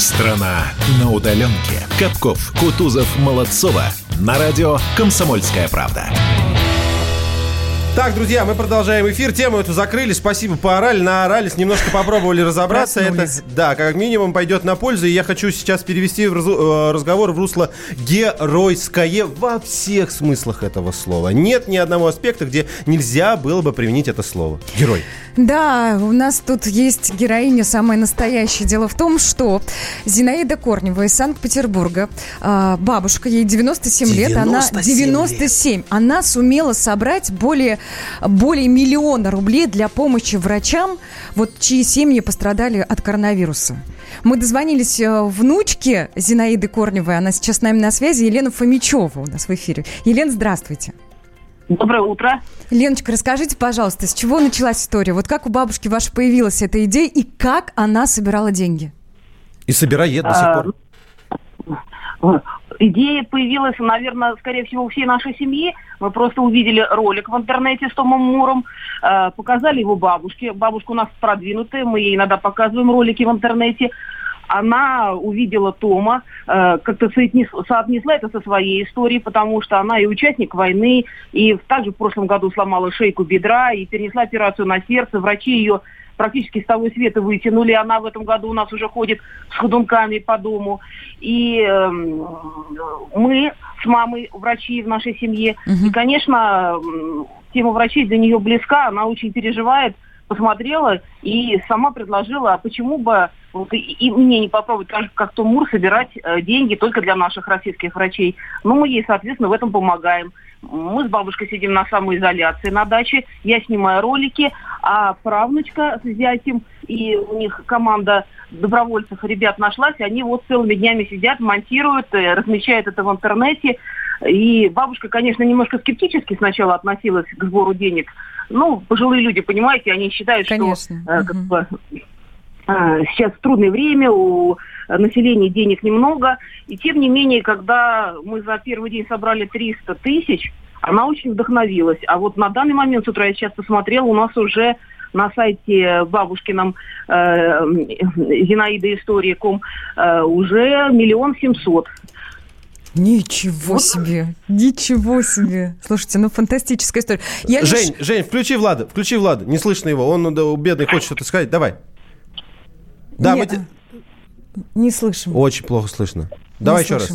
Страна на удаленке. Капков, Кутузов, Молодцова. На радио «Комсомольская правда». Так, друзья, мы продолжаем эфир. Тему эту закрыли. Спасибо, поорали, наорались, немножко попробовали разобраться. Это, да, как минимум пойдет на пользу. И я хочу сейчас перевести в разу- э, разговор в русло геройское во всех смыслах этого слова. Нет ни одного аспекта, где нельзя было бы применить это слово. Герой. Да, у нас тут есть героиня самая настоящая. Дело в том, что Зинаида Корнева из Санкт-Петербурга, а, бабушка, ей 97 лет, она 97 97. Она сумела собрать более, более миллиона рублей для помощи врачам, вот чьи семьи пострадали от коронавируса. Мы дозвонились э, внучке Зинаиды Корневой, она сейчас с нами на связи, Елена Фомичева у нас в эфире. Елена, здравствуйте. Доброе утро. Леночка, расскажите, пожалуйста, с чего началась история? Вот как у бабушки вашей появилась эта идея и как она собирала деньги? И собирает до сих А, пор. Идея появилась, наверное, скорее всего, у всей нашей семьи. Мы просто увидели ролик в интернете с Томом Муром, э, показали его бабушке. Бабушка у нас продвинутая, мы ей иногда показываем ролики в интернете. Она увидела Тома, э, как-то соотнес- соотнесла это со своей историей, потому что она и участник войны, и также в прошлом году сломала шейку бедра, и перенесла операцию на сердце. Врачи ее практически с того света вытянули. Она в этом году у нас уже ходит с ходунками по дому. И эм, мы с мамой врачи в нашей семье. И, конечно, тема врачей для нее близка. Она очень переживает, посмотрела и сама предложила, а почему бы вот и, и мне не попробовать, так же, как Том Мур, собирать э, деньги только для наших российских врачей. Ну, мы ей, соответственно, в этом помогаем. Мы с бабушкой сидим на самоизоляции на даче, я снимаю ролики, а правнучка с зятем, и у них команда добровольцев, ребят нашлась, и они вот целыми днями сидят, монтируют, э, размещают это в интернете. И бабушка, конечно, немножко скептически сначала относилась к сбору денег. Ну, пожилые люди, понимаете, они считают, Конечно. что э, как бы, э, сейчас трудное время, у населения денег немного. И тем не менее, когда мы за первый день собрали 300 тысяч, она очень вдохновилась. А вот на данный момент, с утра я сейчас посмотрела, у нас уже на сайте бабушкином э, Зинаида История.ком э, уже миллион семьсот. Ничего себе, ничего себе. Слушайте, ну фантастическая история. Я лишь- Жень, Жень, включи Влада, включи Влада. Не слышно его, он да, бедный хочет что-то сказать. Давай. Да, Не- мы те- Не слышим. Очень плохо слышно. Давай Не еще раз.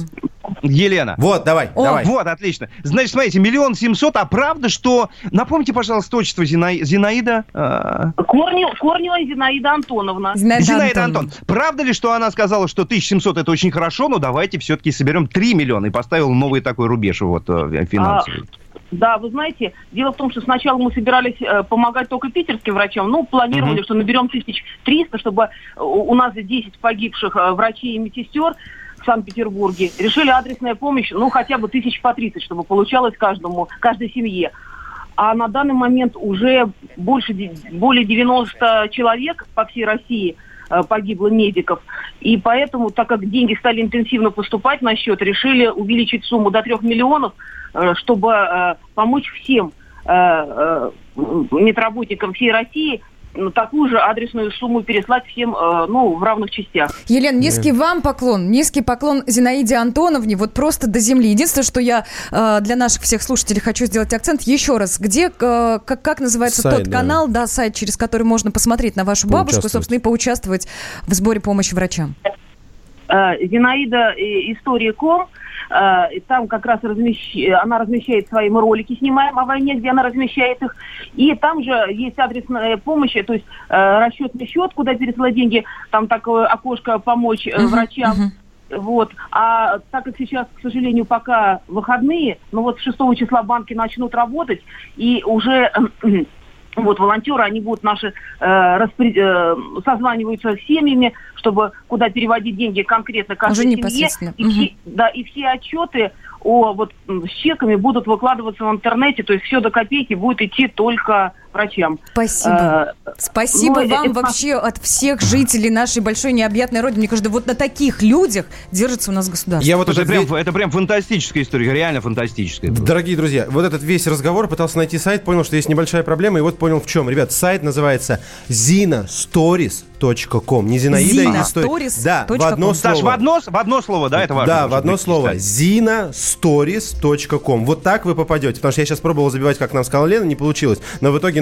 Елена. Вот, давай, О, давай. Вот, отлично. Значит, смотрите, миллион семьсот, а правда, что... Напомните, пожалуйста, отчество Зина- Зинаида... э, Корнева, Корнева Зинаида Антоновна. Зинаида Зинаида Антоновна. Антон. Правда ли, что она сказала, что 1700 это очень хорошо, но давайте все-таки соберем 3 миллиона и поставил новый такой рубеж вот э, финансовый? Да, вы знаете, дело в том, что сначала мы собирались э, помогать только питерским врачам, ну, планировали, Мгм. что наберем 1300, чтобы э, у у нас 10 погибших э, врачей и медсестер в Санкт-Петербурге. Решили адресная помощь, ну, хотя бы тысяч по 30, чтобы получалось каждому, каждой семье. А на данный момент уже больше, более 90 человек по всей России э, погибло медиков. И поэтому, так как деньги стали интенсивно поступать на счет, решили увеличить сумму до 3 миллионов, э, чтобы э, помочь всем медработникам всей России такую же адресную сумму переслать всем э, ну, в равных частях. Елена, низкий вам поклон, низкий поклон Зинаиде Антоновне, вот просто до земли. Единственное, что я э, для наших всех слушателей хочу сделать акцент еще раз. Где, э, как, как называется Сайт, тот да. канал, да, сайт, через который можно посмотреть на вашу бабушку, собственно, и поучаствовать в сборе помощи врачам? Э, Зинаида э, История.ком. Э, и Там как раз размещ- она размещает свои мы ролики, снимаем о войне, где она размещает их. И там же есть адресная помощь, то есть расчетный счет, куда пересылать деньги. Там такое окошко помочь Мгм, врачам. мгм. Вот. А так как сейчас, к сожалению, пока выходные, ну вот с 6 числа банки начнут работать, и уже вот волонтеры, они будут наши э, распри- э, созваниваются с семьями, чтобы куда переводить деньги конкретно каждой Уже семье. непосредственно. И все, да, и все отчеты о вот с чеками будут выкладываться в интернете, то есть все до копейки будет идти только врачам. Спасибо. Э, Спасибо ну, вам это- вообще от всех жителей нашей большой необъятной родины. Мне кажется, вот на таких людях держится у нас государство. Я вот это, прям, это прям фантастическая история, реально фантастическая. Дорогие друзья, вот этот весь разговор пытался найти сайт, понял, что есть небольшая проблема, и вот понял в чем. Ребят, сайт называется zinastories.com. Не Зинаида, Zina а история. Stories Да, в одно ком. слово. Саш, в одно, в одно слово, да, это важно? Да, в одно быть слово. zinastories.com. Вот так вы попадете. Потому что я сейчас пробовал забивать, как нам сказала Лена, не получилось. Но в итоге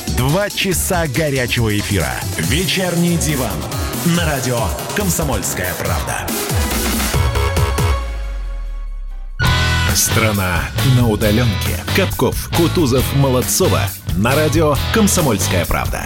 Два часа горячего эфира. Вечерний диван. На радио «Комсомольская правда». Страна на удаленке. Капков, Кутузов, Молодцова. На радио «Комсомольская правда».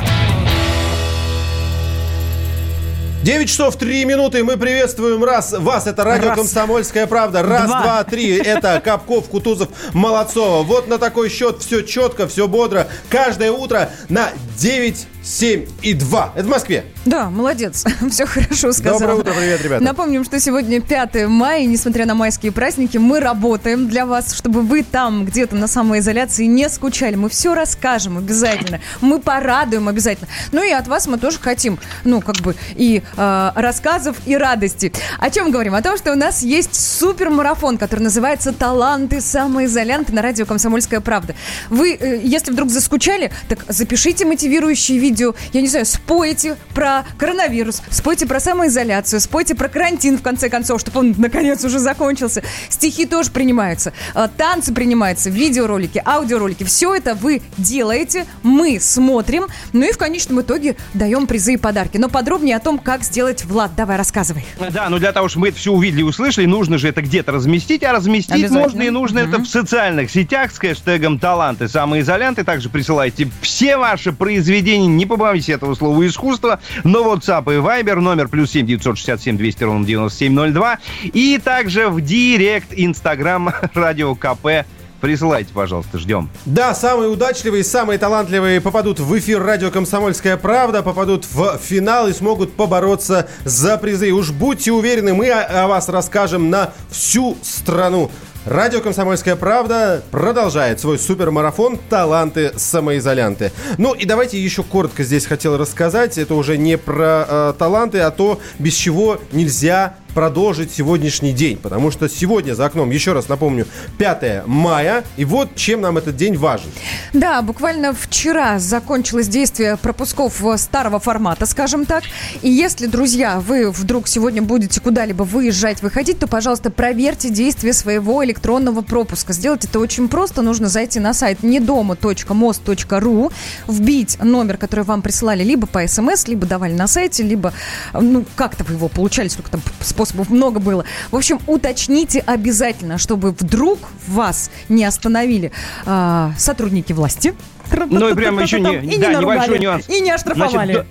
9 часов 3 минуты. Мы приветствуем раз, вас. Это радио Раз. «Комсомольская правда». Раз, Два. два, три. Это Капков, Кутузов, Молодцова. Вот на такой счет все четко, все бодро. Каждое утро на 9, 7 и 2. Это в Москве. Да, молодец. Все хорошо сказал. Доброе утро, привет, ребята. Напомним, что сегодня 5 мая, и несмотря на майские праздники, мы работаем для вас, чтобы вы там где-то на самоизоляции не скучали. Мы все расскажем обязательно. Мы порадуем обязательно. Ну и от вас мы тоже хотим, ну, как бы, и э, рассказов, и радости. О чем говорим? О том, что у нас есть супермарафон, который называется «Таланты самоизолянты» на радио «Комсомольская правда». Вы, э, если вдруг заскучали, так запишите мотивирующие видео, я не знаю, спойте про коронавирус, спойте про самоизоляцию, спойте про карантин, в конце концов, чтобы он, наконец, уже закончился. Стихи тоже принимаются, э, танцы принимаются, видеоролики, аудиоролики. Все это вы делаете, мы смотрим, ну и в конечном итоге даем призы и подарки. Но подробнее о том, как сделать, Влад, давай рассказывай. Да, но для того, чтобы мы это все увидели и услышали, нужно же это где-то разместить, а разместить можно и нужно это в социальных сетях с хэштегом «Таланты самоизолянты». Также присылайте все ваши произведения, не побоюсь этого слова, искусства, но WhatsApp и Viber, номер плюс 7 967 200 ровно 9702, и также в директ Инстаграм Радио КП. Присылайте, пожалуйста, ждем. Да, самые удачливые, самые талантливые попадут в эфир радио «Комсомольская правда», попадут в финал и смогут побороться за призы. Уж будьте уверены, мы о, вас расскажем на всю страну. Радио «Комсомольская правда» продолжает свой супермарафон «Таланты самоизолянты». Ну и давайте еще коротко здесь хотел рассказать. Это уже не про э, таланты, а то, без чего нельзя продолжить сегодняшний день. Потому что сегодня за окном, еще раз напомню, 5 мая. И вот чем нам этот день важен. Да, буквально вчера закончилось действие пропусков э, старого формата, скажем так. И если, друзья, вы вдруг сегодня будете куда-либо выезжать, выходить, то, пожалуйста, проверьте действие своего электронного пропуска. Сделать это очень просто. Нужно зайти на сайт недома.мост.ру, вбить номер, который вам присылали либо по смс, либо давали на сайте, либо, э, ну, как-то вы его получали, сколько там способов много было. В общем, уточните обязательно, чтобы вдруг вас не остановили а, сотрудники власти. Ну и прямо еще не, И не да, наругали, небольшой нюанс. И не оштрафовали. Значит,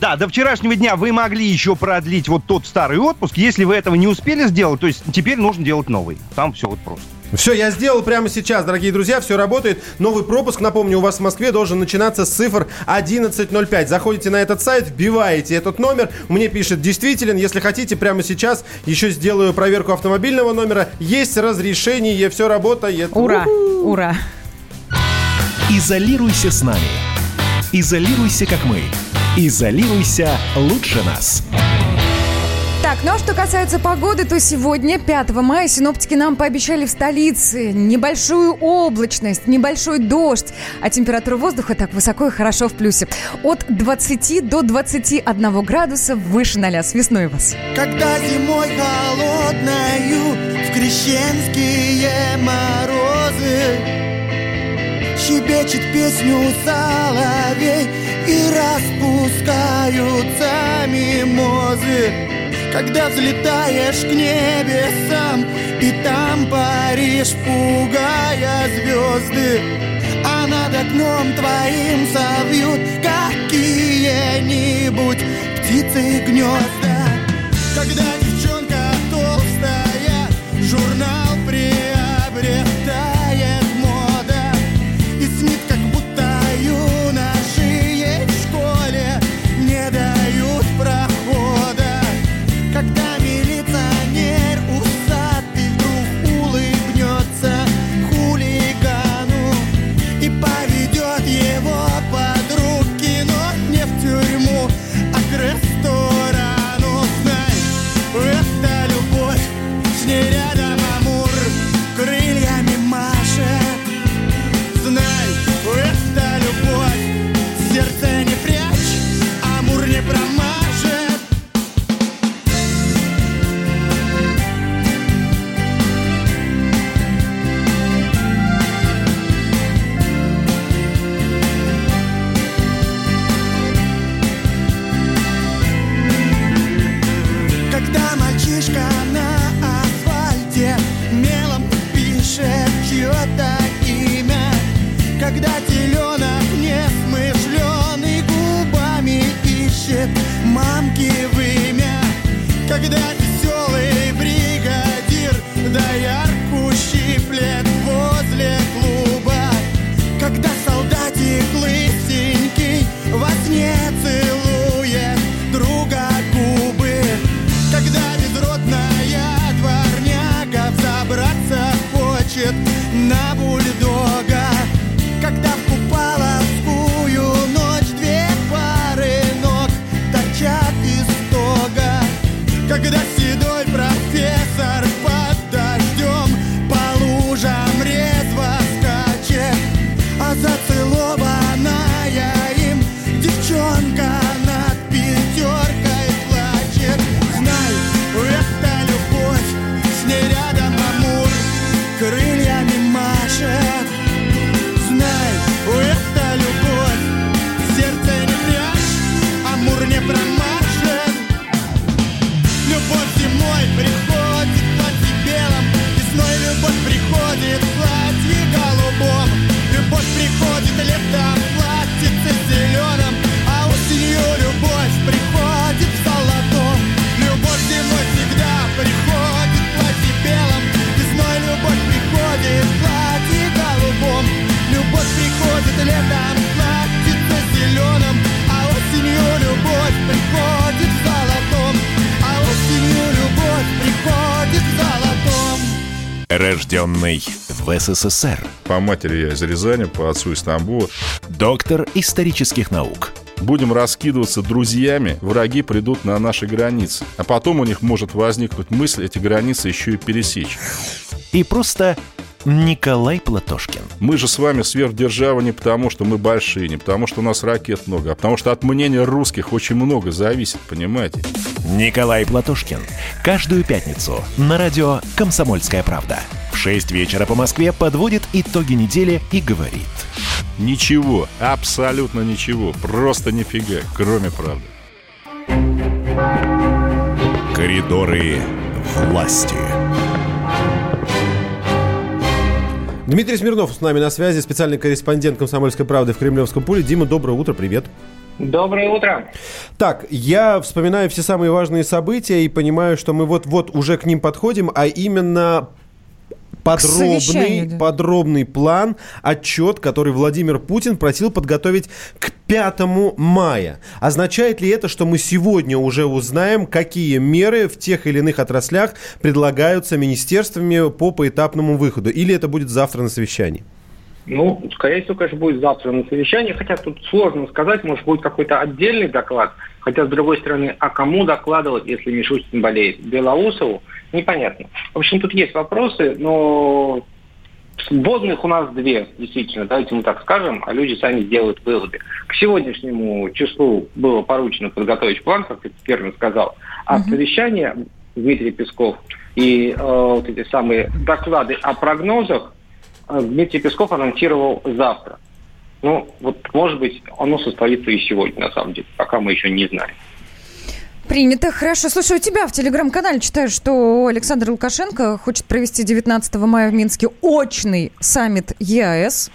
Да, до вчерашнего дня вы могли еще продлить вот тот старый отпуск. Если вы этого не успели сделать, то есть теперь нужно делать новый. Там все вот просто. Все, я сделал прямо сейчас, дорогие друзья, все работает. Новый пропуск, напомню, у вас в Москве должен начинаться с цифр 1105. Заходите на этот сайт, вбиваете этот номер, мне пишет действителен. Если хотите, прямо сейчас еще сделаю проверку автомобильного номера. Есть разрешение, все работает. Ура, ура. Изолируйся с нами. Изолируйся, как мы. Изолируйся лучше нас. Так, ну а что касается погоды, то сегодня, 5 мая, синоптики нам пообещали в столице небольшую облачность, небольшой дождь, а температура воздуха так высоко и хорошо в плюсе. От 20 до 21 градуса выше 0. С весной вас. Когда зимой холодною в крещенские морозы Щебечет песню соловей и распускаются мимозы Когда взлетаешь к небесам и там паришь, пугая звезды А над окном твоим совьют какие-нибудь птицы гнезда. Когда девчонка толстая, журнал СССР. По матери я из Рязани, по отцу из Тамбова. Доктор исторических наук. Будем раскидываться друзьями, враги придут на наши границы. А потом у них может возникнуть мысль эти границы еще и пересечь. И просто Николай Платошкин. Мы же с вами сверхдержава не потому, что мы большие, не потому, что у нас ракет много, а потому что от мнения русских очень много зависит, понимаете? Николай Платошкин. Каждую пятницу на радио «Комсомольская правда». В 6 вечера по Москве подводит итоги недели и говорит. Ничего, абсолютно ничего, просто нифига, кроме правды. Коридоры власти. Дмитрий Смирнов с нами на связи, специальный корреспондент «Комсомольской правды» в Кремлевском поле. Дима, доброе утро, привет. Доброе утро. Так, я вспоминаю все самые важные события и понимаю, что мы вот-вот уже к ним подходим, а именно подробный, да. подробный план, отчет, который Владимир Путин просил подготовить к 5 мая. Означает ли это, что мы сегодня уже узнаем, какие меры в тех или иных отраслях предлагаются министерствами по поэтапному выходу? Или это будет завтра на совещании? Ну, скорее всего, конечно, будет завтра на совещании, хотя тут сложно сказать, может, будет какой-то отдельный доклад, хотя, с другой стороны, а кому докладывать, если Мишустин болеет? Белоусову? Непонятно. В общем, тут есть вопросы, но вводных у нас две, действительно, давайте мы так скажем, а люди сами сделают выводы. К сегодняшнему числу было поручено подготовить план, как ты первым сказал, а совещание Дмитрий Песков и э, вот эти самые доклады о прогнозах э, Дмитрий Песков анонсировал завтра. Ну, вот, может быть, оно состоится и сегодня, на самом деле, пока мы еще не знаем. Принято. Хорошо. Слушай, у тебя в телеграм-канале читаю, что Александр Лукашенко хочет провести 19 мая в Минске очный саммит ЕАЭС.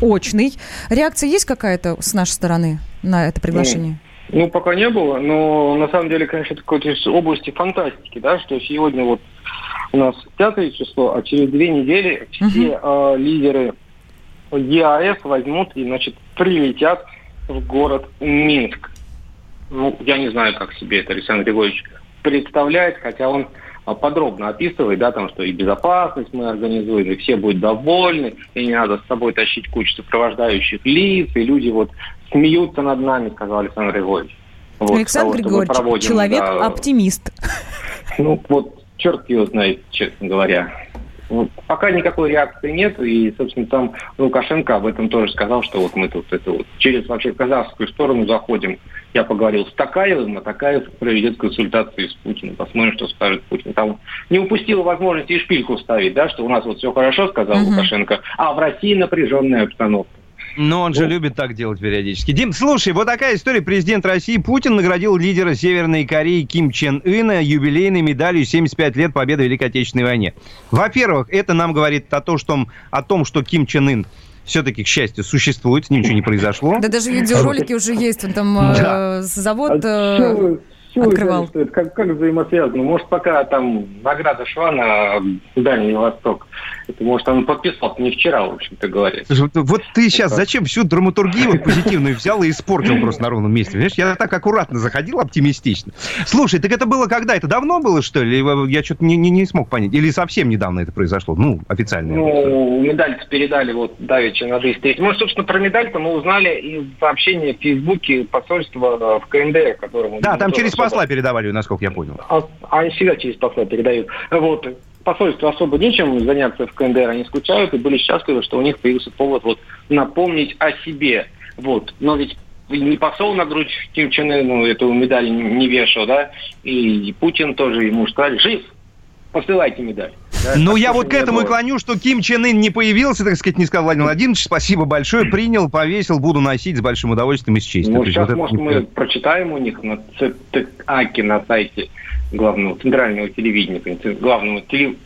Очный. Реакция есть какая-то с нашей стороны на это приглашение? Ну, пока не было, но на самом деле, конечно, это какой-то из области фантастики, да, что сегодня вот у нас пятое число, а через две недели все э, лидеры ЕАЭС возьмут и, значит, прилетят в город Минск. Ну, я не знаю, как себе это Александр Григорьевич представляет, хотя он а, подробно описывает, да, там, что и безопасность мы организуем, и все будут довольны, и не надо с собой тащить кучу сопровождающих лиц, и люди вот смеются над нами, сказал Александр Григорьевич. Вот, Александр того, Григорьевич, проводим, человек-оптимист. да, ну, вот черт его знает, честно говоря. Вот Пока никакой реакции нет, и, собственно, там Лукашенко об этом тоже сказал, что вот мы тут это вот через вообще казахскую сторону заходим. Я поговорил с Такаевым, а Такаев проведет консультации с Путиным. Посмотрим, что скажет Путин. Там не упустил возможности и шпильку ставить, да, что у нас вот все хорошо, сказал Лукашенко, а в России напряженная обстановка. Но он же любит так делать периодически. Дим, слушай, вот такая история. Президент России Путин наградил лидера Северной Кореи Ким Чен Ына юбилейной медалью 75 лет победы в Великой Отечественной войне. Во-первых, это нам говорит о том, что, о том, что Ким Чен Ын все-таки, к счастью, существует, с ним ничего не произошло. Да даже видеоролики уже есть. Он там э, завод А э, открывал. знаете, что это? Как, как взаимосвязано? Может, пока там награда шла на Дальний Восток, это, может, он подписал не вчера, в общем-то говоря. Вот, ты сейчас зачем всю драматургию позитивную взял и испортил просто на ровном месте? Понимаешь, я так аккуратно заходил, оптимистично. Слушай, так это было когда? Это давно было, что ли? Или Я что-то не, не, не смог понять. Или совсем недавно это произошло? Ну, официально. Ну, медаль передали вот давеча на 203. Мы, собственно, про медаль-то мы узнали из сообщения в Фейсбуке посольства в КНД, которому... Да, там через посла передавали, насколько я понял. А, они всегда через посла передают. Вот. Посольству особо нечем заняться в КНДР, они скучают и были счастливы, что у них появился повод вот напомнить о себе. Вот. Но ведь не посол на грудь Ким Чен Ыну эту медаль не вешал, да, и Путин тоже ему сказали, жив, посылайте медаль. Да, Ну, я вот к этому и было. клоню, что Ким Чен Ын не появился, так сказать, не сказал Владимир Владимирович, спасибо большое, принял, повесил, буду носить с большим удовольствием и с честью. Ну, сейчас, вот может, мы прочитаем у них на ЦТАКе на сайте главного центрального телевидения, главного теле-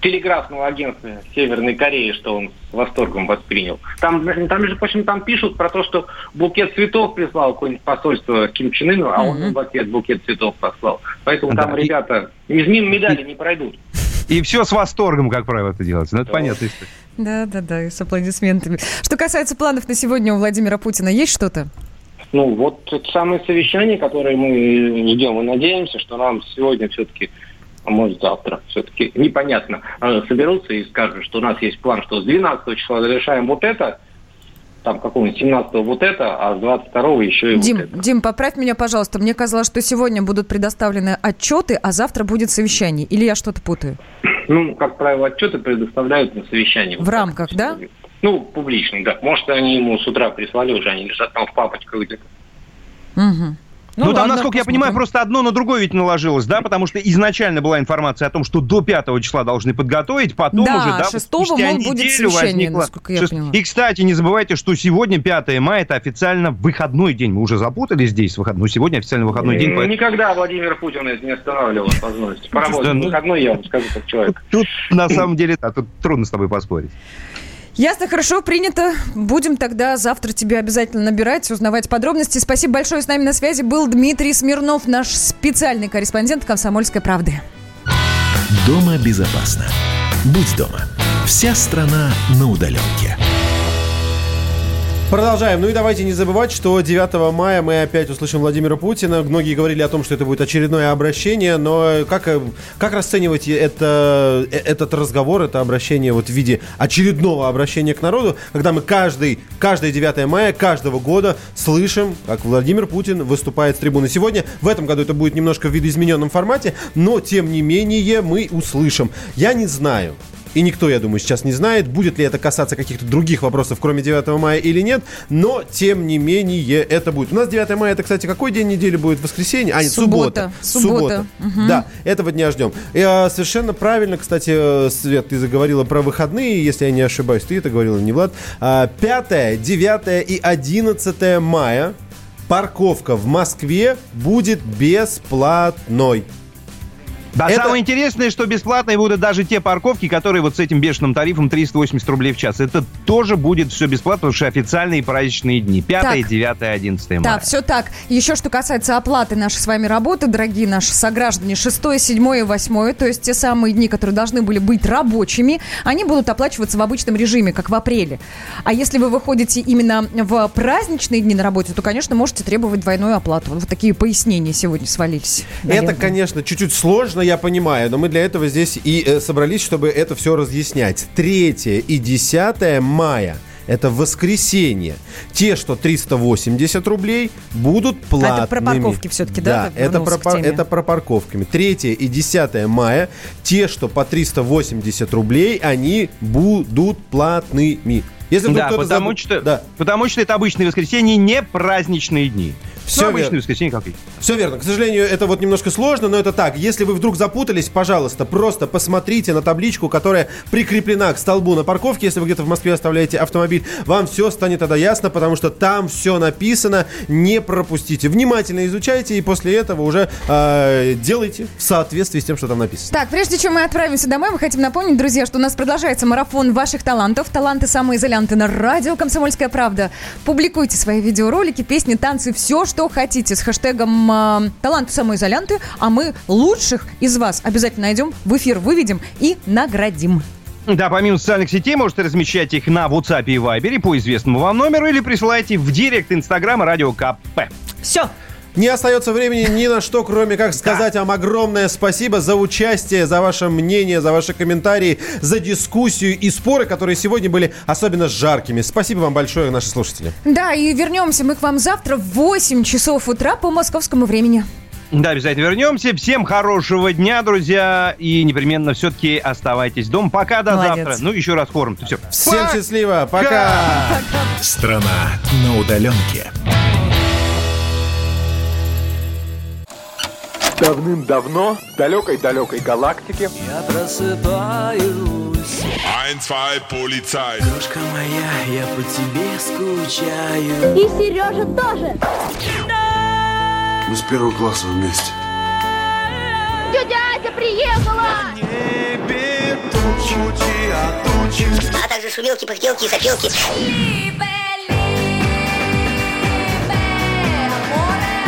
телеграфного агентства Северной Кореи, что он с восторгом воспринял. Там, там между прочим, там пишут про то, что букет цветов прислал какое-нибудь посольство Ким Чен Ыну, а он в ответ букет цветов послал. Поэтому там Да, и- ребята из мимо медали не пройдут. И все с восторгом, как правило, это делается. Ну, это понятно. Да, да, да, и с аплодисментами. Что касается планов на сегодня у Владимира Путина, есть что-то? Ну, вот это самое совещание, которое мы ждем и надеемся, что нам сегодня все-таки, а может завтра, все-таки непонятно, э, соберутся и скажут, что у нас есть план, что с 12 числа завершаем вот это, там какого-нибудь 17 вот это, а с 22 еще и вот Дим, это. Дим, поправь меня, пожалуйста. Мне казалось, что сегодня будут предоставлены отчеты, а завтра будет совещание. Или я что-то путаю? Ну, как правило, отчеты предоставляют на совещании. В рамках, да? Ну, публично, да. Может, они ему с утра прислали уже, они лежат там в папочках где-то. Угу. Ну, там, ладно, насколько я понимаю, просто одно на другое ведь наложилось, да? Потому что изначально была информация о том, что до 5 числа должны подготовить, потом Да, уже, да, вот 6-го, спустя мол, будет неделю совещание, возникло- насколько я Шест- поняла. И, кстати, не забывайте, что сегодня 5 мая, это официально выходной день. Мы уже запутались здесь, выход... ну, сегодня официально выходной день. Ну, поэтому- Никогда Владимир Путин это не останавливал возможности. Поработать ну- выходной, я вам скажу как человек. Тут, на самом деле, да, тут трудно с тобой поспорить. Ясно, хорошо, принято. Будем тогда завтра тебя обязательно набирать, узнавать подробности. Спасибо большое. С нами на связи был Дмитрий Смирнов, наш специальный корреспондент «Комсомольской правды». Дома безопасно. Будь дома. Вся страна на удаленке. Продолжаем. Ну и давайте не забывать, что 9 мая мы опять услышим Владимира Путина. Многие говорили о том, что это будет очередное обращение, но как, как расценивать это, э, этот разговор, это обращение вот в виде очередного обращения к народу, когда мы каждый, каждое 9 мая каждого года слышим, как Владимир Путин выступает с трибуны. Сегодня, в этом году это будет немножко в видоизмененном формате, но тем не менее мы услышим. Я не знаю, и никто, я думаю, сейчас не знает, будет ли это касаться каких-то других вопросов, кроме 9 мая или нет, но, тем не менее, это будет. У нас 9 мая, это, кстати, какой день недели будет? Воскресенье? А, нет, суббота. Суббота. Мгм. Да, этого дня ждем. И, а, совершенно правильно, кстати, э, Свет, ты заговорила про выходные, если я не ошибаюсь, ты это говорила, не Влад. А, 5, 9 и 11 мая парковка в Москве будет бесплатной. Да, Это- самое интересное, что бесплатные будут даже те парковки, которые вот с этим бешеным тарифом 380 рублей в час. Это тоже будет все бесплатно, потому что официальные праздничные дни. 5, Так. 9, 11 Да, мая. все так. Еще что касается оплаты нашей с вами работы, дорогие наши сограждане, 6, 7 и 8, то есть те самые дни, которые должны были быть рабочими, они будут оплачиваться в обычном режиме, как в апреле. А если вы выходите именно в праздничные дни на работе, то, конечно, можете требовать двойную оплату. Вот такие пояснения сегодня свалились. Это, наверное. конечно, чуть-чуть сложно, я понимаю, но мы для этого здесь и э, собрались, чтобы это все разъяснять. 3 и 10 мая это воскресенье. Те, что 380 рублей, будут платными. А про парковки всё-таки, да, ты это про, пар- это про парковками. 3 и 10 мая, те, что по 380 рублей, они будут платными. Если Да, потому забыл- что, Да. потому что это обычные воскресенья, не праздничные дни. Всё ну, обычные верно. воскресенья как и. Все верно. К сожалению, это вот немножко сложно, но это так. Если вы вдруг запутались, пожалуйста, просто посмотрите на табличку, которая прикреплена к столбу на парковке. Если вы где-то в Москве оставляете автомобиль, вам все станет тогда ясно, потому что там все написано. Не пропустите. Внимательно изучайте и после этого уже э, делайте в соответствии с тем, что там написано. Так, прежде чем мы отправимся домой, мы хотим напомнить, друзья, что у нас продолжается марафон ваших талантов. Таланты самоизолянты на радио «Комсомольская правда». Публикуйте свои видеоролики, песни, танцы, все, что хотите с хэштегом э, «Таланты самоизолянты», а мы лучших из вас обязательно найдем, в эфир выведем и наградим. Да, помимо социальных сетей, можете размещать их на WhatsApp и Viber по известному вам номеру или присылайте в директ Инстаграма Радио КП. Все. Не остается времени ни на что, кроме как сказать вам огромное спасибо за участие, за ваше мнение, за ваши комментарии, за дискуссию и споры, которые сегодня были особенно жаркими. Спасибо вам большое, наши слушатели. Да, и вернемся мы к вам завтра в 8 часов утра по московскому времени. Да, обязательно вернемся. Всем хорошего дня, друзья. И непременно все-таки оставайтесь дома. Пока, до Молодец. завтра. Ну, еще раз хором. Все. Всем счастливо, пока! Страна на удаленке. Давным-давно в далекой-далекой галактике Я просыпаюсь Ein, zwei, Polizei. Крошка моя, я по тебе скучаю И Сережа тоже. Мы с первого класса вместе. Тетя Ася приехала! А также шумелки, пыхтелки и сопелки.